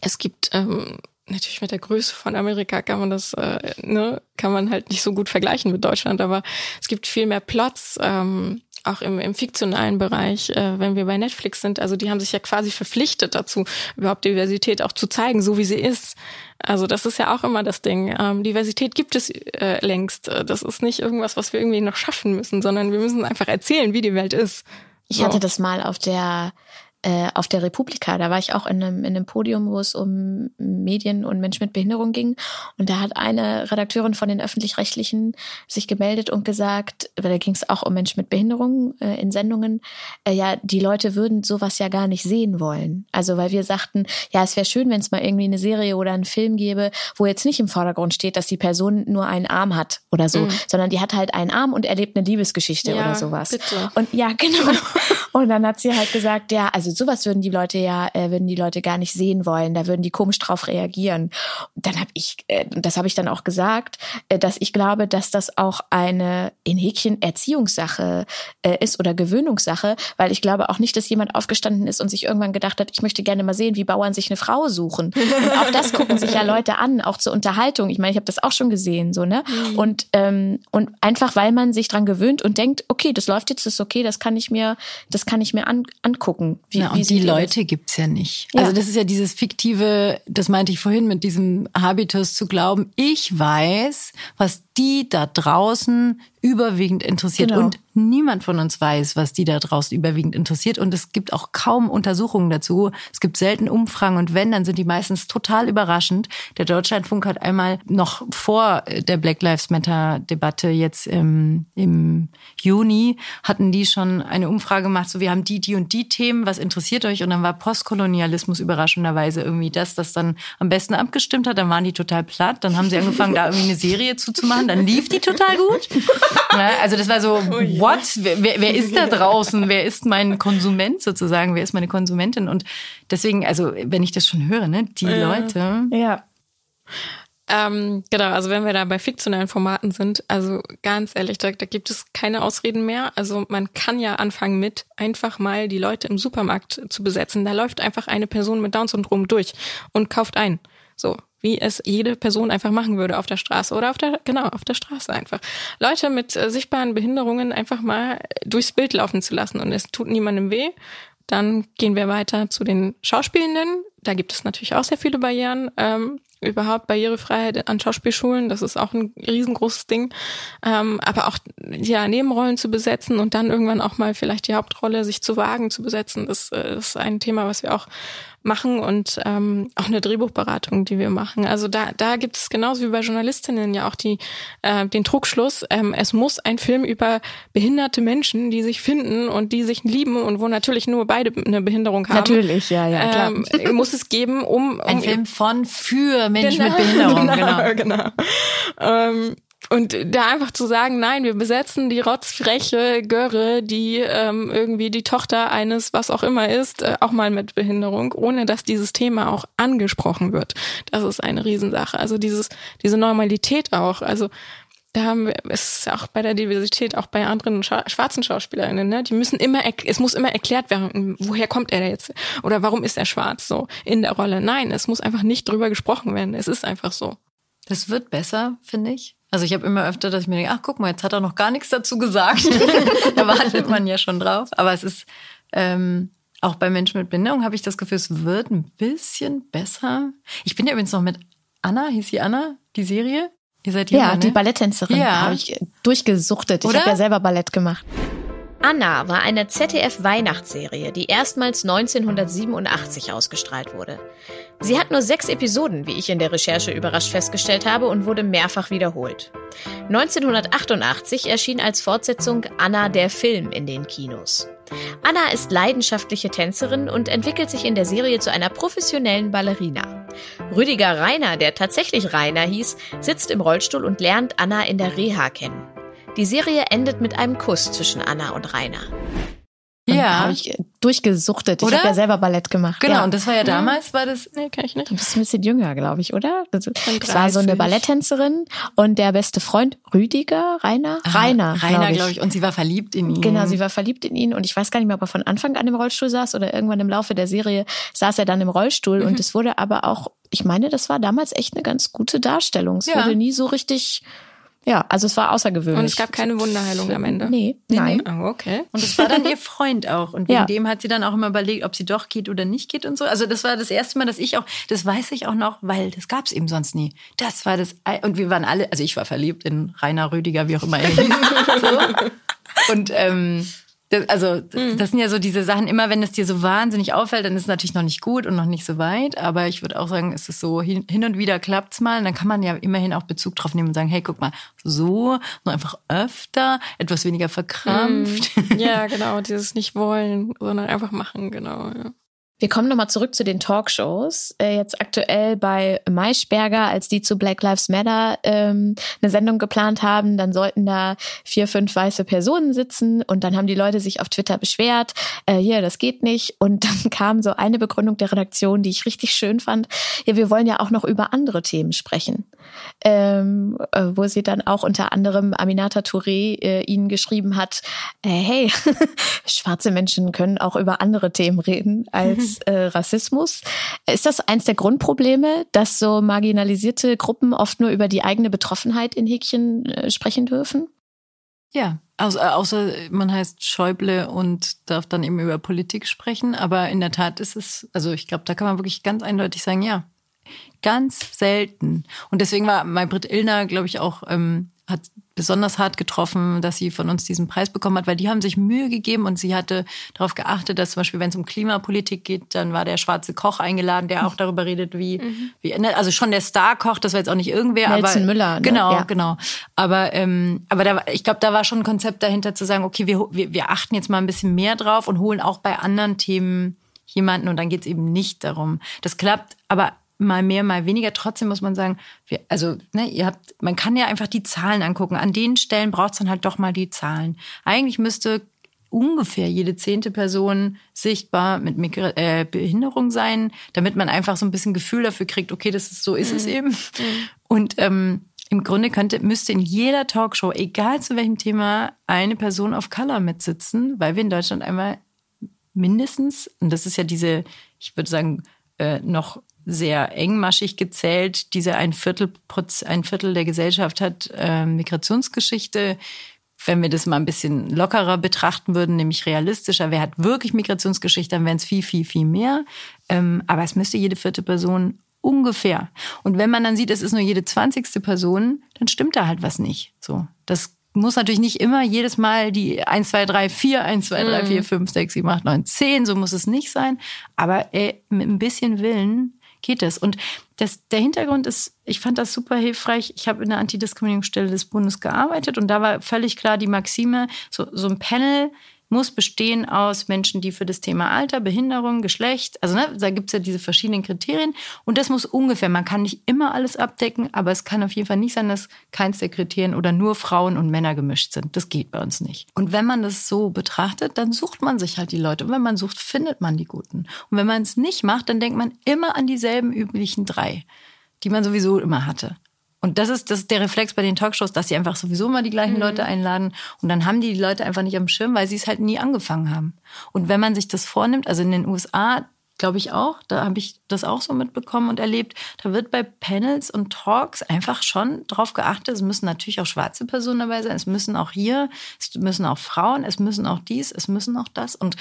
es gibt ähm, natürlich mit der Größe von Amerika kann man das, äh, ne, kann man halt nicht so gut vergleichen mit Deutschland, aber es gibt viel mehr Plots. Ähm, auch im, im fiktionalen Bereich, äh, wenn wir bei Netflix sind, also die haben sich ja quasi verpflichtet dazu, überhaupt Diversität auch zu zeigen, so wie sie ist. Also das ist ja auch immer das Ding. Ähm, Diversität gibt es äh, längst. Das ist nicht irgendwas, was wir irgendwie noch schaffen müssen, sondern wir müssen einfach erzählen, wie die Welt ist. Ich so. hatte das mal auf der äh, auf der Republika. Da war ich auch in einem, in einem Podium, wo es um Medien und Menschen mit Behinderung ging. Und da hat eine Redakteurin von den öffentlich-rechtlichen sich gemeldet und gesagt, da ging es auch um Menschen mit Behinderung äh, in Sendungen, äh, ja, die Leute würden sowas ja gar nicht sehen wollen. Also weil wir sagten, ja, es wäre schön, wenn es mal irgendwie eine Serie oder einen Film gäbe, wo jetzt nicht im Vordergrund steht, dass die Person nur einen Arm hat oder so, mhm. sondern die hat halt einen Arm und erlebt eine Liebesgeschichte ja, oder sowas. Bitte. Und ja, genau. und dann hat sie halt gesagt, ja, also sowas würden die Leute ja, äh, würden die Leute gar nicht sehen wollen. Da würden die komisch drauf reagieren. Und dann habe ich, äh, das habe ich dann auch gesagt, äh, dass ich glaube, dass das auch eine in Häkchen Erziehungssache äh, ist oder Gewöhnungssache, weil ich glaube auch nicht, dass jemand aufgestanden ist und sich irgendwann gedacht hat, ich möchte gerne mal sehen, wie Bauern sich eine Frau suchen. Und auch das gucken sich ja Leute an, auch zur Unterhaltung. Ich meine, ich habe das auch schon gesehen, so ne. Mhm. Und ähm, und einfach, weil man sich dran gewöhnt und denkt, okay, das läuft jetzt, das ist okay, das kann ich mir, das kann ich mir an, angucken. Wie, Na, und die Leute gibt's ja nicht. Ja. Also das ist ja dieses fiktive, das meinte ich vorhin mit diesem Habitus zu glauben, ich weiß, was die da draußen überwiegend interessiert. Genau. Und niemand von uns weiß, was die da draußen überwiegend interessiert. Und es gibt auch kaum Untersuchungen dazu. Es gibt selten Umfragen. Und wenn, dann sind die meistens total überraschend. Der Deutschlandfunk hat einmal noch vor der Black Lives Matter Debatte jetzt im, im Juni hatten die schon eine Umfrage gemacht. So, wir haben die, die und die Themen. Was interessiert euch? Und dann war Postkolonialismus überraschenderweise irgendwie das, das dann am besten abgestimmt hat. Dann waren die total platt. Dann haben sie angefangen, da irgendwie eine Serie zuzumachen. Dann lief die total gut. also das war so, oh what? Wer, wer ist da draußen? Wer ist mein Konsument sozusagen? Wer ist meine Konsumentin? Und deswegen, also wenn ich das schon höre, ne, die ja. Leute. Ja. Ähm, genau, also wenn wir da bei fiktionalen Formaten sind, also ganz ehrlich, da, da gibt es keine Ausreden mehr. Also man kann ja anfangen mit einfach mal die Leute im Supermarkt zu besetzen. Da läuft einfach eine Person mit Down-Syndrom durch und kauft ein. So, wie es jede Person einfach machen würde auf der Straße oder auf der, genau, auf der Straße einfach. Leute mit äh, sichtbaren Behinderungen einfach mal durchs Bild laufen zu lassen und es tut niemandem weh. Dann gehen wir weiter zu den Schauspielenden. Da gibt es natürlich auch sehr viele Barrieren. Ähm, überhaupt Barrierefreiheit an Schauspielschulen, das ist auch ein riesengroßes Ding. Ähm, aber auch ja Nebenrollen zu besetzen und dann irgendwann auch mal vielleicht die Hauptrolle sich zu wagen zu besetzen, das, das äh, ist ein Thema, was wir auch machen und ähm, auch eine Drehbuchberatung, die wir machen. Also da, da gibt es genauso wie bei Journalistinnen ja auch die, äh, den Druckschluss, ähm, es muss ein Film über behinderte Menschen, die sich finden und die sich lieben und wo natürlich nur beide eine Behinderung haben. Natürlich, ja, ja, klar. Ähm, muss es geben, um, um ein Film von für Menschen genau, mit Behinderung, genau. genau. genau. Ähm, und da einfach zu sagen, nein, wir besetzen die rotzfreche Göre, die ähm, irgendwie die Tochter eines was auch immer ist, äh, auch mal mit Behinderung, ohne dass dieses Thema auch angesprochen wird. Das ist eine Riesensache. Also dieses, diese Normalität auch. Also da haben wir, es ist auch bei der Diversität, auch bei anderen Scha schwarzen Schauspielerinnen, ne? Die müssen immer, es muss immer erklärt werden, woher kommt er jetzt? Oder warum ist er schwarz so in der Rolle? Nein, es muss einfach nicht drüber gesprochen werden. Es ist einfach so. Das wird besser, finde ich. Also ich habe immer öfter, dass ich mir denke, ach guck mal, jetzt hat er noch gar nichts dazu gesagt. da wartet man ja schon drauf. Aber es ist ähm, auch bei Menschen mit Behinderung habe ich das Gefühl, es wird ein bisschen besser. Ich bin ja übrigens noch mit Anna, hieß sie Anna, die Serie? Ihr seid jünger, Ja, die ne? Balletttänzerin ja. habe ich durchgesuchtet. Oder? Ich habe ja selber Ballett gemacht. Anna war eine ZDF-Weihnachtsserie, die erstmals 1987 ausgestrahlt wurde. Sie hat nur sechs Episoden, wie ich in der Recherche überrascht festgestellt habe, und wurde mehrfach wiederholt. 1988 erschien als Fortsetzung Anna der Film in den Kinos. Anna ist leidenschaftliche Tänzerin und entwickelt sich in der Serie zu einer professionellen Ballerina. Rüdiger Rainer, der tatsächlich Rainer hieß, sitzt im Rollstuhl und lernt Anna in der Reha kennen. Die Serie endet mit einem Kuss zwischen Anna und Rainer. Ja. Habe ich durchgesuchtet. Oder? Ich habe ja selber Ballett gemacht. Genau, ja. und das war ja damals, war das. Nee, kann ich nicht. Du bist ein bisschen jünger, glaube ich, oder? Das, das war so eine Balletttänzerin und der beste Freund, Rüdiger, Rainer? Ah, Rainer. Rainer, glaube ich. Glaub ich. Und sie war verliebt in ihn. Genau, sie war verliebt in ihn und ich weiß gar nicht mehr, ob er von Anfang an im Rollstuhl saß oder irgendwann im Laufe der Serie saß er dann im Rollstuhl mhm. und es wurde aber auch, ich meine, das war damals echt eine ganz gute Darstellung. Es ja. wurde nie so richtig ja, also es war außergewöhnlich. Und es gab keine Wunderheilung am Ende? Nee, nee nein. Oh, okay. Und es war dann ihr Freund auch. Und wegen ja. dem hat sie dann auch immer überlegt, ob sie doch geht oder nicht geht und so. Also das war das erste Mal, dass ich auch, das weiß ich auch noch, weil das gab es eben sonst nie. Das war das, und wir waren alle, also ich war verliebt in Rainer Rüdiger, wie auch immer er hieß. so. Und ähm, das, also, mhm. das sind ja so diese Sachen, immer wenn es dir so wahnsinnig auffällt, dann ist es natürlich noch nicht gut und noch nicht so weit. Aber ich würde auch sagen, es ist so, hin, hin und wieder klappt's mal. Und dann kann man ja immerhin auch Bezug drauf nehmen und sagen, hey, guck mal, so, nur einfach öfter, etwas weniger verkrampft. Mhm. Ja, genau, dieses nicht wollen, sondern einfach machen, genau. Ja. Wir kommen nochmal zurück zu den Talkshows. Äh, jetzt aktuell bei Maischberger, als die zu Black Lives Matter ähm, eine Sendung geplant haben, dann sollten da vier, fünf weiße Personen sitzen und dann haben die Leute sich auf Twitter beschwert, äh, hier, das geht nicht. Und dann kam so eine Begründung der Redaktion, die ich richtig schön fand. Ja, wir wollen ja auch noch über andere Themen sprechen. Ähm, äh, wo sie dann auch unter anderem Aminata Touré äh, ihnen geschrieben hat, äh, hey, schwarze Menschen können auch über andere Themen reden als äh, Rassismus. Ist das eins der Grundprobleme, dass so marginalisierte Gruppen oft nur über die eigene Betroffenheit in Häkchen äh, sprechen dürfen? Ja, also, außer man heißt Schäuble und darf dann eben über Politik sprechen. Aber in der Tat ist es, also ich glaube, da kann man wirklich ganz eindeutig sagen, ja, ganz selten. Und deswegen war Maybrit Illner, glaube ich, auch ähm, hat besonders hart getroffen, dass sie von uns diesen Preis bekommen hat, weil die haben sich Mühe gegeben und sie hatte darauf geachtet, dass zum Beispiel, wenn es um Klimapolitik geht, dann war der schwarze Koch eingeladen, der auch darüber redet, wie, mhm. wie ne, also schon der Star-Koch, das war jetzt auch nicht irgendwer, Nelson aber Müller, ne? genau, ja. genau. Aber ähm, aber da, ich glaube, da war schon ein Konzept dahinter zu sagen, okay, wir, wir, wir achten jetzt mal ein bisschen mehr drauf und holen auch bei anderen Themen jemanden und dann geht es eben nicht darum. Das klappt, aber mal mehr, mal weniger. Trotzdem muss man sagen, wir, also ne, ihr habt, man kann ja einfach die Zahlen angucken. An den Stellen braucht es dann halt doch mal die Zahlen. Eigentlich müsste ungefähr jede zehnte Person sichtbar mit Migra äh, Behinderung sein, damit man einfach so ein bisschen Gefühl dafür kriegt, okay, das ist so ist mhm. es eben. Mhm. Und ähm, im Grunde könnte, müsste in jeder Talkshow, egal zu welchem Thema, eine Person of Color mitsitzen, weil wir in Deutschland einmal mindestens, und das ist ja diese, ich würde sagen, äh, noch sehr engmaschig gezählt. Diese ein Viertel, ein Viertel der Gesellschaft hat äh, Migrationsgeschichte. Wenn wir das mal ein bisschen lockerer betrachten würden, nämlich realistischer, wer hat wirklich Migrationsgeschichte, dann wären es viel, viel, viel mehr. Ähm, aber es müsste jede vierte Person ungefähr. Und wenn man dann sieht, es ist nur jede zwanzigste Person, dann stimmt da halt was nicht. So, das muss natürlich nicht immer jedes Mal die 1, 2, 3, 4, 1, 2, 3, 4, 5, 6, 7, 8, 9, 10, so muss es nicht sein. Aber ey, mit ein bisschen Willen geht es. Und das, der Hintergrund ist, ich fand das super hilfreich. Ich habe in der Antidiskriminierungsstelle des Bundes gearbeitet und da war völlig klar die Maxime, so, so ein Panel muss bestehen aus Menschen, die für das Thema Alter, Behinderung, Geschlecht, also ne, da gibt es ja diese verschiedenen Kriterien und das muss ungefähr, man kann nicht immer alles abdecken, aber es kann auf jeden Fall nicht sein, dass keins der Kriterien oder nur Frauen und Männer gemischt sind. Das geht bei uns nicht. Und wenn man das so betrachtet, dann sucht man sich halt die Leute. Und wenn man sucht, findet man die Guten. Und wenn man es nicht macht, dann denkt man immer an dieselben üblichen drei, die man sowieso immer hatte. Und das ist, das ist der Reflex bei den Talkshows, dass sie einfach sowieso mal die gleichen mhm. Leute einladen. Und dann haben die die Leute einfach nicht am Schirm, weil sie es halt nie angefangen haben. Und wenn man sich das vornimmt, also in den USA, glaube ich auch. Da habe ich das auch so mitbekommen und erlebt. Da wird bei Panels und Talks einfach schon drauf geachtet. Es müssen natürlich auch schwarze Personen dabei sein. Es müssen auch hier, es müssen auch Frauen, es müssen auch dies, es müssen auch das. Und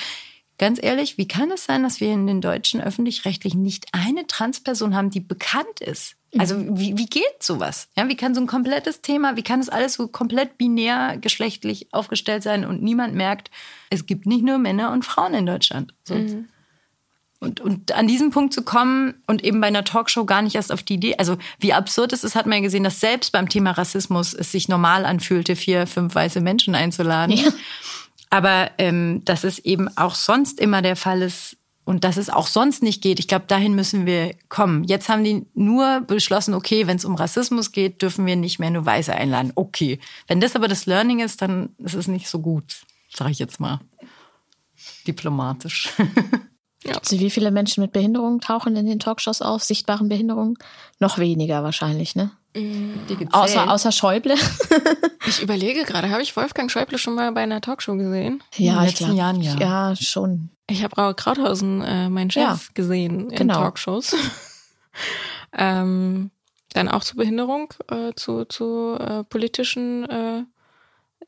ganz ehrlich, wie kann es sein, dass wir in den deutschen öffentlich-rechtlichen nicht eine Transperson haben, die bekannt ist? Also mhm. wie, wie geht sowas? Ja, wie kann so ein komplettes Thema, wie kann es alles so komplett binär geschlechtlich aufgestellt sein und niemand merkt, es gibt nicht nur Männer und Frauen in Deutschland. So. Mhm. Und, und an diesen Punkt zu kommen und eben bei einer Talkshow gar nicht erst auf die Idee, also wie absurd es ist, hat man ja gesehen, dass selbst beim Thema Rassismus es sich normal anfühlte, vier, fünf weiße Menschen einzuladen. Ja. Aber ähm, dass es eben auch sonst immer der Fall ist und dass es auch sonst nicht geht. Ich glaube, dahin müssen wir kommen. Jetzt haben die nur beschlossen, okay, wenn es um Rassismus geht, dürfen wir nicht mehr nur Weiße einladen. Okay. Wenn das aber das Learning ist, dann ist es nicht so gut, sage ich jetzt mal diplomatisch. Ja. Also wie viele Menschen mit Behinderungen tauchen in den Talkshows auf, sichtbaren Behinderungen? Noch weniger wahrscheinlich, ne? Mm. Außer, außer Schäuble. ich überlege gerade, habe ich Wolfgang Schäuble schon mal bei einer Talkshow gesehen? Ja, in den letzten glaub, Jahren ja. Ja, schon. Ich habe Raul Krauthausen, äh, meinen Chef, ja, gesehen in genau. Talkshows. ähm, dann auch zu Behinderung, äh, zu, zu äh, politischen äh,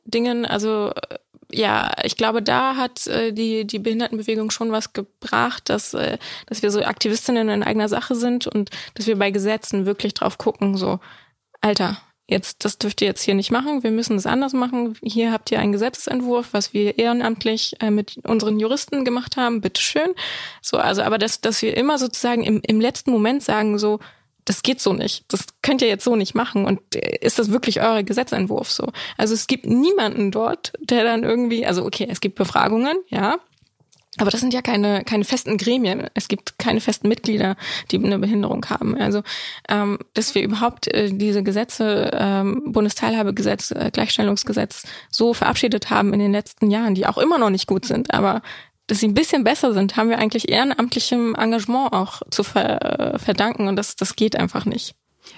Dingen. Also äh, ja, ich glaube, da hat äh, die, die Behindertenbewegung schon was gebracht, dass, äh, dass wir so Aktivistinnen in eigener Sache sind und dass wir bei Gesetzen wirklich drauf gucken, so, Alter, jetzt, das dürft ihr jetzt hier nicht machen, wir müssen es anders machen. Hier habt ihr einen Gesetzesentwurf, was wir ehrenamtlich äh, mit unseren Juristen gemacht haben, bitteschön. So, also, aber dass, dass wir immer sozusagen im, im letzten Moment sagen, so, das geht so nicht. Das könnt ihr jetzt so nicht machen. Und ist das wirklich euer Gesetzentwurf so? Also es gibt niemanden dort, der dann irgendwie, also okay, es gibt Befragungen, ja. Aber das sind ja keine, keine festen Gremien. Es gibt keine festen Mitglieder, die eine Behinderung haben. Also, ähm, dass wir überhaupt äh, diese Gesetze, ähm, Bundesteilhabegesetz, äh, Gleichstellungsgesetz so verabschiedet haben in den letzten Jahren, die auch immer noch nicht gut sind, aber dass sie ein bisschen besser sind, haben wir eigentlich ehrenamtlichem Engagement auch zu ver verdanken und das, das geht einfach nicht.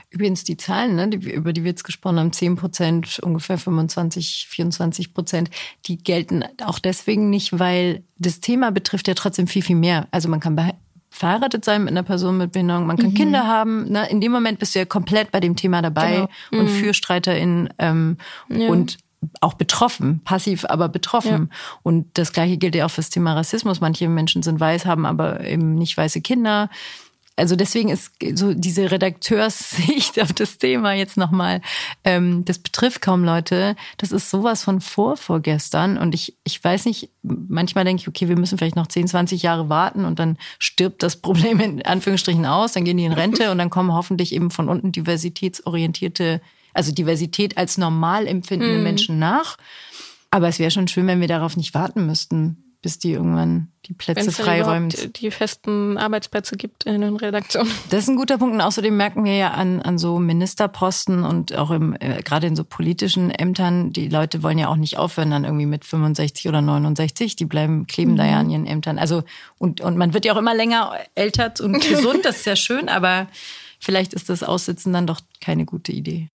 Übrigens die Zahlen, ne, die, über die wir jetzt gesprochen haben, 10 Prozent, ungefähr 25, 24 Prozent, die gelten auch deswegen nicht, weil das Thema betrifft ja trotzdem viel, viel mehr. Also man kann verheiratet sein mit einer Person mit Behinderung, man kann mhm. Kinder haben. Ne? In dem Moment bist du ja komplett bei dem Thema dabei genau. und mhm. Fürstreiterin ähm, ja. und auch betroffen, passiv, aber betroffen. Ja. Und das Gleiche gilt ja auch fürs Thema Rassismus. Manche Menschen sind weiß, haben aber eben nicht weiße Kinder. Also deswegen ist so diese Redakteurssicht auf das Thema jetzt nochmal, ähm, das betrifft kaum Leute. Das ist sowas von vor vorgestern. Und ich, ich weiß nicht, manchmal denke ich, okay, wir müssen vielleicht noch 10, 20 Jahre warten und dann stirbt das Problem in Anführungsstrichen aus, dann gehen die in Rente und dann kommen hoffentlich eben von unten diversitätsorientierte also Diversität als normal empfindende mm. Menschen nach. Aber es wäre schon schön, wenn wir darauf nicht warten müssten, bis die irgendwann die Plätze freiräumt. die festen Arbeitsplätze gibt in den Redaktionen. Das ist ein guter Punkt. Und außerdem merken wir ja an, an so Ministerposten und auch im, äh, gerade in so politischen Ämtern, die Leute wollen ja auch nicht aufhören dann irgendwie mit 65 oder 69. Die bleiben, kleben mhm. da ja an ihren Ämtern. Also, und, und man wird ja auch immer länger älter und gesund. das ist ja schön, aber vielleicht ist das Aussitzen dann doch keine gute Idee.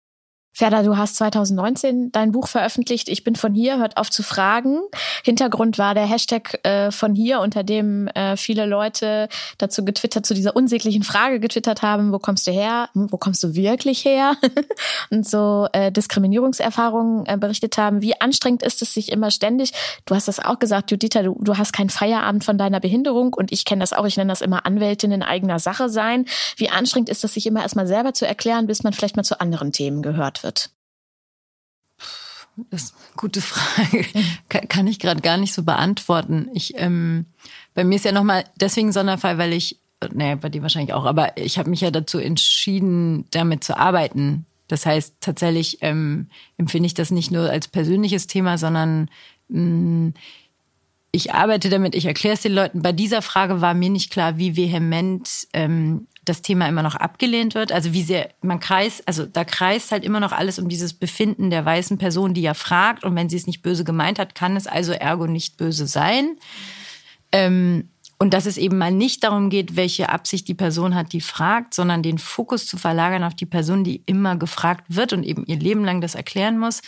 Ferda, du hast 2019 dein Buch veröffentlicht. Ich bin von hier, hört auf zu fragen. Hintergrund war der Hashtag äh, von hier, unter dem äh, viele Leute dazu getwittert, zu dieser unsäglichen Frage getwittert haben, wo kommst du her? Hm, wo kommst du wirklich her? und so äh, Diskriminierungserfahrungen äh, berichtet haben. Wie anstrengend ist es sich immer ständig? Du hast das auch gesagt, Judita, du, du hast keinen Feierabend von deiner Behinderung und ich kenne das auch, ich nenne das immer Anwältin in eigener Sache sein. Wie anstrengend ist es, sich immer erstmal selber zu erklären, bis man vielleicht mal zu anderen Themen gehört wird? Wird? Das ist eine gute Frage. Kann ich gerade gar nicht so beantworten. Ich, ähm, bei mir ist ja nochmal deswegen Sonderfall, weil ich, naja, bei dir wahrscheinlich auch, aber ich habe mich ja dazu entschieden, damit zu arbeiten. Das heißt, tatsächlich ähm, empfinde ich das nicht nur als persönliches Thema, sondern mh, mm, ich arbeite damit, ich erkläre es den Leuten. Bei dieser Frage war mir nicht klar, wie vehement ähm, das Thema immer noch abgelehnt wird. Also wie sehr man kreist, also da kreist halt immer noch alles um dieses Befinden der weißen Person, die ja fragt. Und wenn sie es nicht böse gemeint hat, kann es also ergo nicht böse sein. Ähm, und dass es eben mal nicht darum geht, welche Absicht die Person hat, die fragt, sondern den Fokus zu verlagern auf die Person, die immer gefragt wird und eben ihr Leben lang das erklären muss,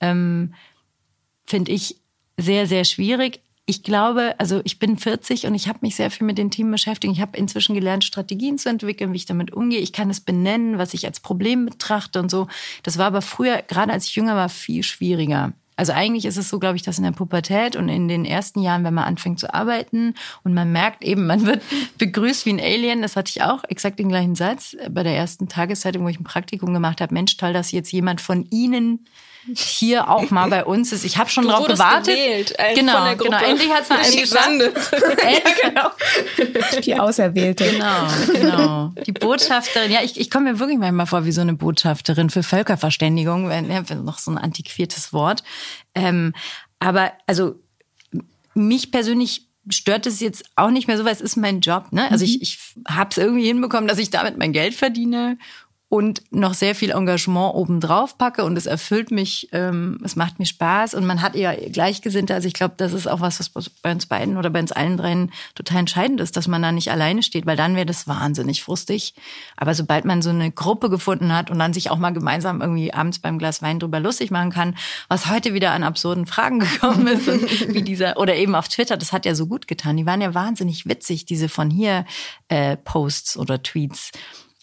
ähm, finde ich sehr, sehr schwierig. Ich glaube, also ich bin 40 und ich habe mich sehr viel mit den Themen beschäftigt. Ich habe inzwischen gelernt, Strategien zu entwickeln, wie ich damit umgehe. Ich kann es benennen, was ich als Problem betrachte und so. Das war aber früher, gerade als ich jünger war, viel schwieriger. Also eigentlich ist es so, glaube ich, dass in der Pubertät und in den ersten Jahren, wenn man anfängt zu arbeiten und man merkt eben, man wird begrüßt wie ein Alien, das hatte ich auch, exakt den gleichen Satz bei der ersten Tageszeitung, wo ich ein Praktikum gemacht habe. Mensch, toll, dass jetzt jemand von Ihnen hier auch mal bei uns ist. Ich habe schon du drauf gewartet. Gewählt, äh, genau, genau. Endlich hat es mal einen geschafft. ja, genau. Die Auserwählte. Genau, genau. Die Botschafterin. Ja, ich, ich komme mir wirklich manchmal vor wie so eine Botschafterin für Völkerverständigung. Ja, noch so ein antiquiertes Wort. Ähm, aber also mich persönlich stört es jetzt auch nicht mehr so, weil es ist mein Job. Ne? Also ich, ich habe es irgendwie hinbekommen, dass ich damit mein Geld verdiene und noch sehr viel Engagement obendrauf packe und es erfüllt mich, ähm, es macht mir Spaß und man hat eher Gleichgesinnte. Also ich glaube, das ist auch was, was bei uns beiden oder bei uns allen dreien total entscheidend ist, dass man da nicht alleine steht, weil dann wäre das wahnsinnig frustig. Aber sobald man so eine Gruppe gefunden hat und dann sich auch mal gemeinsam irgendwie abends beim Glas Wein drüber lustig machen kann, was heute wieder an absurden Fragen gekommen ist und wie dieser oder eben auf Twitter, das hat ja so gut getan. Die waren ja wahnsinnig witzig, diese von hier äh, Posts oder Tweets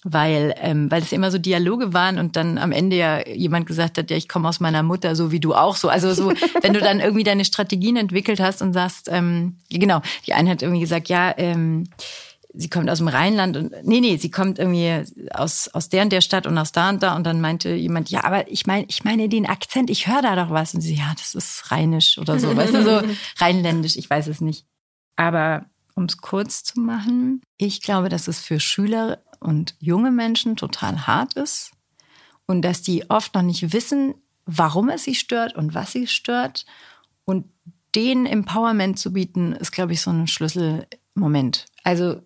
weil, ähm, weil es immer so Dialoge waren und dann am Ende ja jemand gesagt hat, ja, ich komme aus meiner Mutter, so wie du auch so. Also so, wenn du dann irgendwie deine Strategien entwickelt hast und sagst, ähm, genau, die eine hat irgendwie gesagt, ja, ähm, sie kommt aus dem Rheinland und nee, nee, sie kommt irgendwie aus, aus der und der Stadt und aus da und da und dann meinte jemand, ja, aber ich meine, ich meine den Akzent, ich höre da doch was und sie, ja, das ist rheinisch oder so, weißt du, so rheinländisch, ich weiß es nicht. Aber um es kurz zu machen, ich glaube, dass es für Schüler und junge Menschen total hart ist und dass die oft noch nicht wissen, warum es sie stört und was sie stört. Und den Empowerment zu bieten, ist, glaube ich, so ein Schlüsselmoment. Also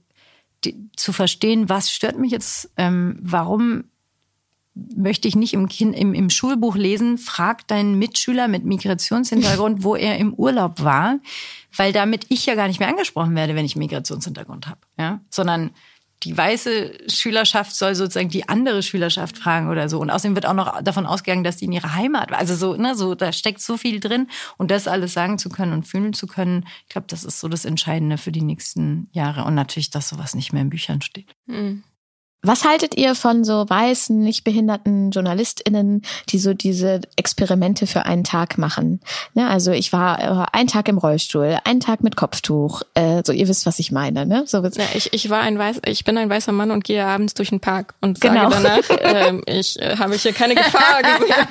die, zu verstehen, was stört mich jetzt, ähm, warum möchte ich nicht im, kind, im, im Schulbuch lesen, frag deinen Mitschüler mit Migrationshintergrund, wo er im Urlaub war, weil damit ich ja gar nicht mehr angesprochen werde, wenn ich Migrationshintergrund habe, ja, sondern die weiße Schülerschaft soll sozusagen die andere Schülerschaft fragen oder so. Und außerdem wird auch noch davon ausgegangen, dass die in ihrer Heimat, also so, ne, so, da steckt so viel drin. Und das alles sagen zu können und fühlen zu können, ich glaube, das ist so das Entscheidende für die nächsten Jahre. Und natürlich, dass sowas nicht mehr in Büchern steht. Mhm. Was haltet ihr von so weißen, nicht behinderten JournalistInnen, die so diese Experimente für einen Tag machen? Ja, also ich war äh, einen Tag im Rollstuhl, einen Tag mit Kopftuch. Äh, so ihr wisst, was ich meine, ne? So ja, ich, ich war ein weiß, ich bin ein weißer Mann und gehe abends durch den Park und sage genau. danach, äh, ich äh, habe hier keine Gefahr gesehen.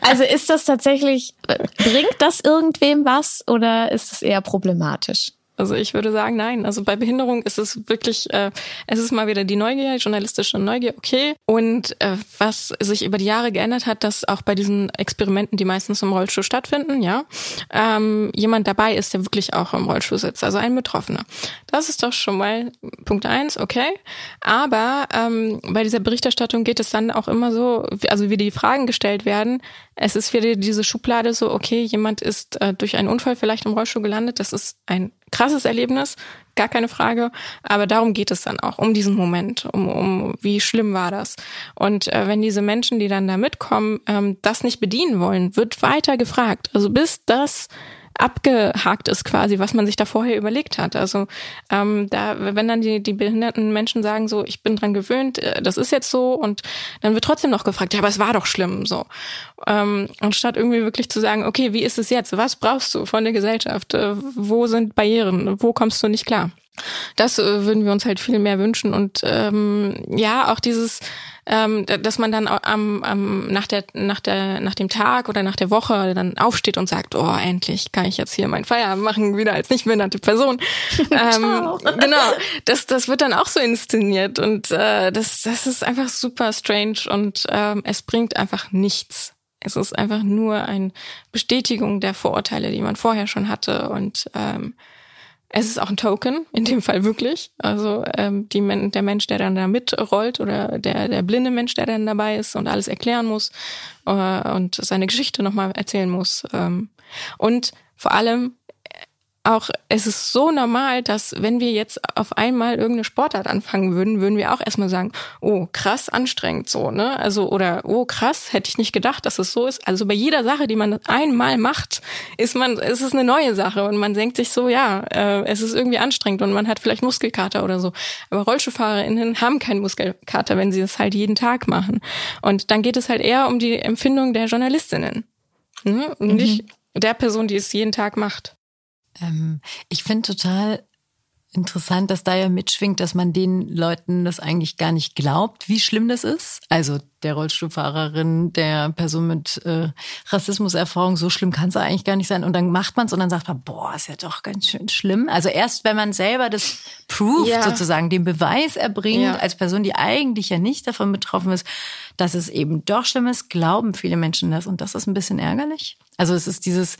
Also ist das tatsächlich, äh, bringt das irgendwem was oder ist es eher problematisch? Also ich würde sagen, nein. Also bei Behinderung ist es wirklich, äh, es ist mal wieder die Neugier, die journalistische Neugier, okay. Und äh, was sich über die Jahre geändert hat, dass auch bei diesen Experimenten, die meistens im Rollstuhl stattfinden, ja, ähm, jemand dabei ist, der wirklich auch im Rollstuhl sitzt, also ein Betroffener. Das ist doch schon mal Punkt eins, okay. Aber ähm, bei dieser Berichterstattung geht es dann auch immer so, also wie die Fragen gestellt werden, es ist wieder diese Schublade so, okay, jemand ist äh, durch einen Unfall vielleicht im Rollstuhl gelandet, das ist ein krasses Erlebnis, gar keine Frage. Aber darum geht es dann auch, um diesen Moment, um, um wie schlimm war das. Und äh, wenn diese Menschen, die dann da mitkommen, ähm, das nicht bedienen wollen, wird weiter gefragt. Also bis das abgehakt ist quasi, was man sich da vorher überlegt hat. Also ähm, da, wenn dann die, die behinderten Menschen sagen, so, ich bin dran gewöhnt, äh, das ist jetzt so, und dann wird trotzdem noch gefragt, ja, aber es war doch schlimm, so. Ähm, anstatt irgendwie wirklich zu sagen, okay, wie ist es jetzt? Was brauchst du von der Gesellschaft? Äh, wo sind Barrieren? Wo kommst du nicht klar? Das äh, würden wir uns halt viel mehr wünschen. Und ähm, ja, auch dieses ähm, dass man dann am, am, nach, der, nach, der, nach dem Tag oder nach der Woche dann aufsteht und sagt, oh, endlich kann ich jetzt hier mein Feierabend machen, wieder als nicht behinderte Person. ähm, genau, das, das wird dann auch so inszeniert. Und äh, das, das ist einfach super strange. Und ähm, es bringt einfach nichts. Es ist einfach nur eine Bestätigung der Vorurteile, die man vorher schon hatte. Und ähm, es ist auch ein Token, in dem Fall wirklich. Also ähm, die, der Mensch, der dann da mitrollt oder der, der blinde Mensch, der dann dabei ist und alles erklären muss äh, und seine Geschichte nochmal erzählen muss. Ähm, und vor allem, auch, es ist so normal, dass wenn wir jetzt auf einmal irgendeine Sportart anfangen würden, würden wir auch erstmal sagen, oh, krass anstrengend so, ne? Also, oder oh, krass, hätte ich nicht gedacht, dass es so ist. Also bei jeder Sache, die man einmal macht, ist man, ist es eine neue Sache und man denkt sich so, ja, äh, es ist irgendwie anstrengend und man hat vielleicht Muskelkater oder so. Aber RollstuhlfahrerInnen haben keinen Muskelkater, wenn sie das halt jeden Tag machen. Und dann geht es halt eher um die Empfindung der JournalistInnen. Ne? Und mhm. nicht der Person, die es jeden Tag macht. Ähm, ich finde total interessant, dass da ja mitschwingt, dass man den Leuten das eigentlich gar nicht glaubt, wie schlimm das ist. Also der Rollstuhlfahrerin, der Person mit äh, Rassismuserfahrung, so schlimm kann es eigentlich gar nicht sein. Und dann macht man es und dann sagt man, boah, ist ja doch ganz schön schlimm. Also erst, wenn man selber das proved, ja. sozusagen den Beweis erbringt, ja. als Person, die eigentlich ja nicht davon betroffen ist, dass es eben doch schlimm ist, glauben viele Menschen das. Und das ist ein bisschen ärgerlich. Also es ist dieses,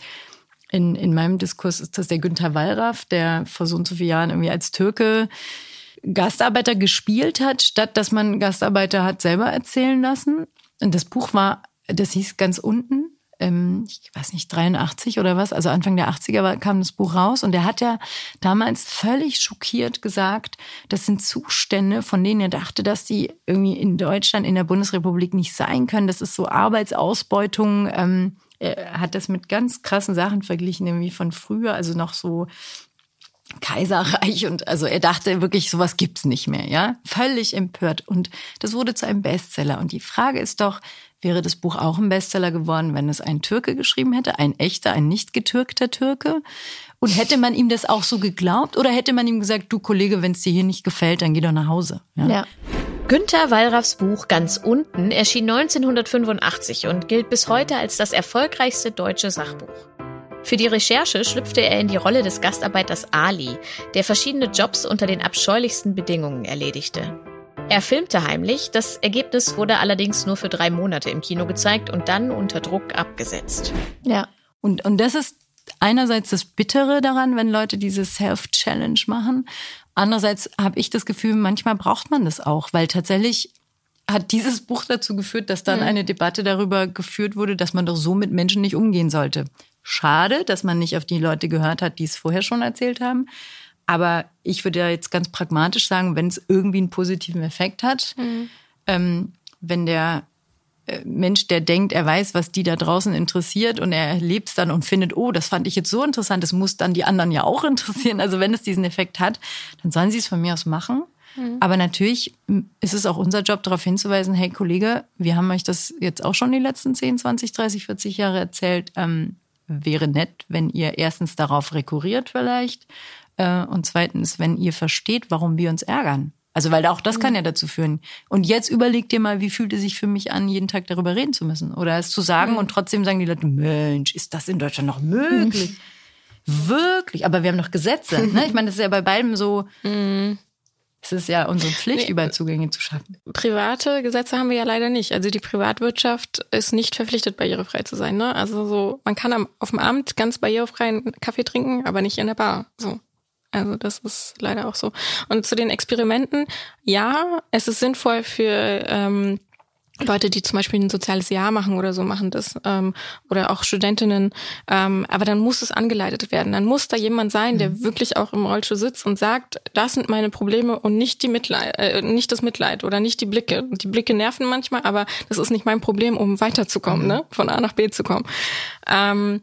in, in meinem Diskurs ist das der Günther Wallraff, der vor so und so vielen Jahren irgendwie als Türke Gastarbeiter gespielt hat, statt dass man Gastarbeiter hat selber erzählen lassen. Und das Buch war, das hieß ganz unten, ähm, ich weiß nicht, 83 oder was, also Anfang der 80er war, kam das Buch raus und er hat ja damals völlig schockiert gesagt, das sind Zustände, von denen er dachte, dass die irgendwie in Deutschland, in der Bundesrepublik nicht sein können. Das ist so Arbeitsausbeutung. Ähm, er hat das mit ganz krassen Sachen verglichen, irgendwie von früher, also noch so Kaiserreich und also er dachte wirklich, sowas gibt's nicht mehr, ja? Völlig empört. Und das wurde zu einem Bestseller. Und die Frage ist doch, wäre das Buch auch ein Bestseller geworden, wenn es ein Türke geschrieben hätte, ein echter, ein nicht getürkter Türke? Und hätte man ihm das auch so geglaubt oder hätte man ihm gesagt, du Kollege, wenn es dir hier nicht gefällt, dann geh doch nach Hause? Ja. ja. Günter Wallraffs Buch Ganz unten erschien 1985 und gilt bis heute als das erfolgreichste deutsche Sachbuch. Für die Recherche schlüpfte er in die Rolle des Gastarbeiters Ali, der verschiedene Jobs unter den abscheulichsten Bedingungen erledigte. Er filmte heimlich, das Ergebnis wurde allerdings nur für drei Monate im Kino gezeigt und dann unter Druck abgesetzt. Ja, und, und das ist einerseits das Bittere daran, wenn Leute diese Self-Challenge machen. Andererseits habe ich das Gefühl, manchmal braucht man das auch, weil tatsächlich hat dieses Buch dazu geführt, dass dann mhm. eine Debatte darüber geführt wurde, dass man doch so mit Menschen nicht umgehen sollte. Schade, dass man nicht auf die Leute gehört hat, die es vorher schon erzählt haben. Aber ich würde ja jetzt ganz pragmatisch sagen, wenn es irgendwie einen positiven Effekt hat, mhm. ähm, wenn der Mensch, der denkt, er weiß, was die da draußen interessiert und er erlebt es dann und findet, oh, das fand ich jetzt so interessant, das muss dann die anderen ja auch interessieren. Also wenn es diesen Effekt hat, dann sollen sie es von mir aus machen. Mhm. Aber natürlich ist es auch unser Job, darauf hinzuweisen, hey Kollege, wir haben euch das jetzt auch schon die letzten 10, 20, 30, 40 Jahre erzählt. Ähm, wäre nett, wenn ihr erstens darauf rekurriert vielleicht äh, und zweitens, wenn ihr versteht, warum wir uns ärgern. Also, weil auch das kann ja dazu führen. Und jetzt überleg dir mal, wie fühlt es sich für mich an, jeden Tag darüber reden zu müssen? Oder es zu sagen und trotzdem sagen die Leute, Mensch, ist das in Deutschland noch möglich? Wirklich? Aber wir haben noch Gesetze. Ne? Ich meine, das ist ja bei beidem so. Es ist ja unsere Pflicht, nee, überall Zugänge zu schaffen. Private Gesetze haben wir ja leider nicht. Also die Privatwirtschaft ist nicht verpflichtet, barrierefrei zu sein. Ne? Also so, man kann auf dem Amt ganz barrierefrei einen Kaffee trinken, aber nicht in der Bar. So. Also das ist leider auch so. Und zu den Experimenten, ja, es ist sinnvoll für ähm, Leute, die zum Beispiel ein soziales Jahr machen oder so, machen das. Ähm, oder auch Studentinnen. Ähm, aber dann muss es angeleitet werden. Dann muss da jemand sein, der mhm. wirklich auch im Rollstuhl sitzt und sagt, das sind meine Probleme und nicht die Mitleid, äh, nicht das Mitleid oder nicht die Blicke. Die Blicke nerven manchmal, aber das ist nicht mein Problem, um weiterzukommen, mhm. ne? Von A nach B zu kommen. Ähm,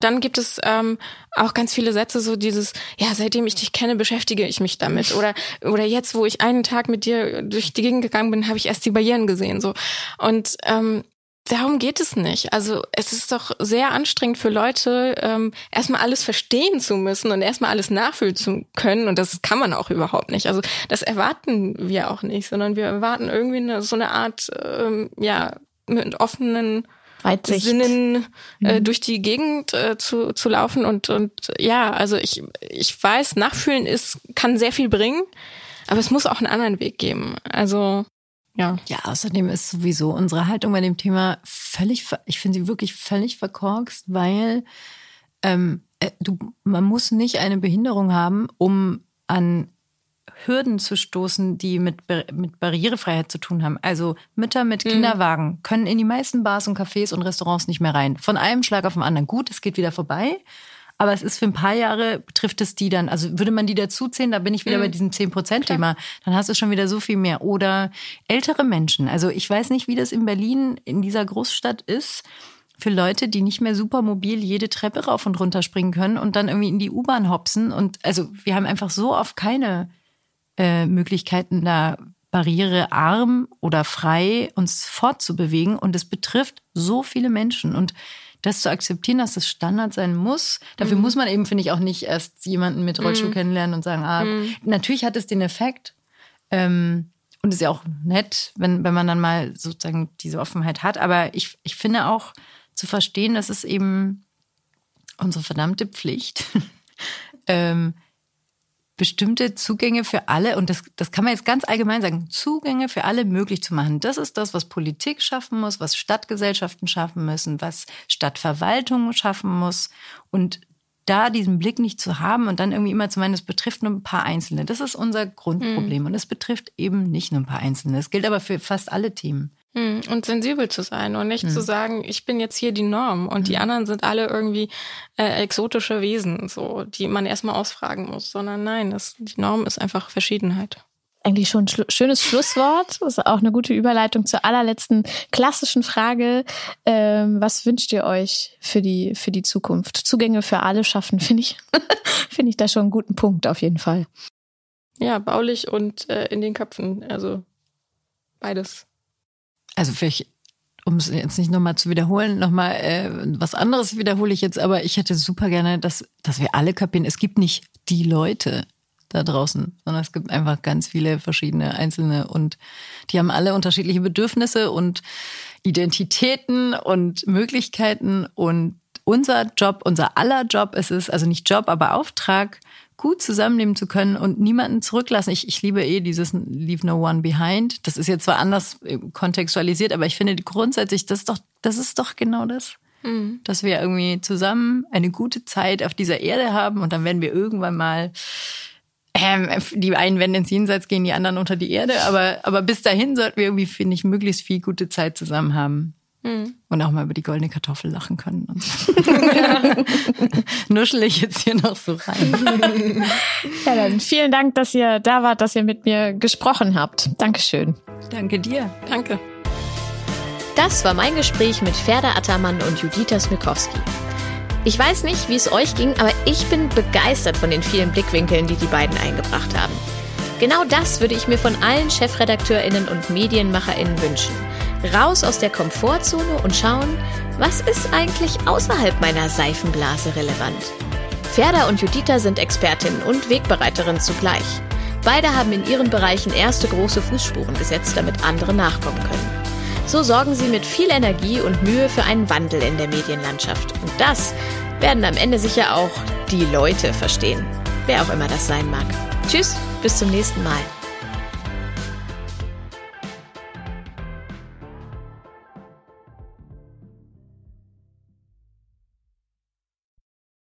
dann gibt es ähm, auch ganz viele Sätze, so dieses, ja, seitdem ich dich kenne, beschäftige ich mich damit. Oder, oder jetzt, wo ich einen Tag mit dir durch die Gegend gegangen bin, habe ich erst die Barrieren gesehen. so Und ähm, darum geht es nicht. Also es ist doch sehr anstrengend für Leute, ähm, erstmal alles verstehen zu müssen und erstmal alles nachfühlen zu können. Und das kann man auch überhaupt nicht. Also das erwarten wir auch nicht, sondern wir erwarten irgendwie eine, so eine Art, ähm, ja, mit offenen Weitsicht. Sinnen äh, mhm. durch die Gegend äh, zu, zu laufen und und ja, also ich ich weiß, Nachfühlen ist kann sehr viel bringen, aber es muss auch einen anderen Weg geben. Also ja. Ja, außerdem ist sowieso unsere Haltung bei dem Thema völlig, ich finde sie wirklich völlig verkorkst, weil ähm, äh, du, man muss nicht eine Behinderung haben, um an Hürden zu stoßen, die mit, mit Barrierefreiheit zu tun haben. Also Mütter mit mhm. Kinderwagen können in die meisten Bars und Cafés und Restaurants nicht mehr rein. Von einem Schlag auf den anderen. Gut, es geht wieder vorbei. Aber es ist für ein paar Jahre, betrifft es die dann, also würde man die dazuzählen, da bin ich wieder mhm. bei diesem 10%-Thema. Dann hast du schon wieder so viel mehr. Oder ältere Menschen. Also ich weiß nicht, wie das in Berlin, in dieser Großstadt ist für Leute, die nicht mehr super mobil jede Treppe rauf und runter springen können und dann irgendwie in die U-Bahn hopsen. Und also wir haben einfach so oft keine äh, Möglichkeiten, da barrierearm oder frei uns fortzubewegen. Und es betrifft so viele Menschen. Und das zu akzeptieren, dass das Standard sein muss, dafür mhm. muss man eben, finde ich, auch nicht erst jemanden mit Rollstuhl mhm. kennenlernen und sagen, ah, mhm. natürlich hat es den Effekt. Ähm, und ist ja auch nett, wenn, wenn man dann mal sozusagen diese Offenheit hat. Aber ich, ich finde auch, zu verstehen, dass es eben unsere verdammte Pflicht, ähm, bestimmte Zugänge für alle, und das, das kann man jetzt ganz allgemein sagen, Zugänge für alle möglich zu machen. Das ist das, was Politik schaffen muss, was Stadtgesellschaften schaffen müssen, was Stadtverwaltung schaffen muss. Und da diesen Blick nicht zu haben und dann irgendwie immer zu meinen, es betrifft nur ein paar Einzelne. Das ist unser Grundproblem. Mhm. Und es betrifft eben nicht nur ein paar Einzelne. Das gilt aber für fast alle Themen. Hm, und sensibel zu sein und nicht hm. zu sagen, ich bin jetzt hier die Norm und hm. die anderen sind alle irgendwie äh, exotische Wesen, so, die man erstmal ausfragen muss, sondern nein, das, die Norm ist einfach Verschiedenheit. Eigentlich schon ein schlu schönes Schlusswort. Das ist auch eine gute Überleitung zur allerletzten klassischen Frage. Ähm, was wünscht ihr euch für die, für die Zukunft? Zugänge für alle schaffen, finde ich, finde ich da schon einen guten Punkt auf jeden Fall. Ja, baulich und äh, in den Köpfen. Also beides also vielleicht, um es jetzt nicht nochmal zu wiederholen, nochmal äh, was anderes wiederhole ich jetzt, aber ich hätte super gerne, dass, dass wir alle kapieren, es gibt nicht die Leute da draußen, sondern es gibt einfach ganz viele verschiedene Einzelne und die haben alle unterschiedliche Bedürfnisse und Identitäten und Möglichkeiten und unser Job, unser aller Job ist es, also nicht Job, aber Auftrag, gut zusammenleben zu können und niemanden zurücklassen. Ich, ich liebe eh dieses Leave No One Behind. Das ist jetzt zwar anders äh, kontextualisiert, aber ich finde grundsätzlich, das ist doch, das ist doch genau das. Mhm. Dass wir irgendwie zusammen eine gute Zeit auf dieser Erde haben und dann werden wir irgendwann mal ähm, die einen werden ins Jenseits gehen, die anderen unter die Erde, aber, aber bis dahin sollten wir irgendwie, finde ich, möglichst viel gute Zeit zusammen haben. Mhm. Und auch mal über die goldene Kartoffel lachen können. Und so. Nuschel ich jetzt hier noch so rein. ja, dann vielen Dank, dass ihr da wart, dass ihr mit mir gesprochen habt. Dankeschön. Danke dir. Danke. Das war mein Gespräch mit Ferda Attermann und Judita Smikowski. Ich weiß nicht, wie es euch ging, aber ich bin begeistert von den vielen Blickwinkeln, die die beiden eingebracht haben. Genau das würde ich mir von allen ChefredakteurInnen und MedienmacherInnen wünschen raus aus der Komfortzone und schauen, was ist eigentlich außerhalb meiner Seifenblase relevant. Ferda und Judita sind Expertinnen und Wegbereiterinnen zugleich. Beide haben in ihren Bereichen erste große Fußspuren gesetzt, damit andere nachkommen können. So sorgen sie mit viel Energie und Mühe für einen Wandel in der Medienlandschaft. Und das werden am Ende sicher auch die Leute verstehen. Wer auch immer das sein mag. Tschüss, bis zum nächsten Mal.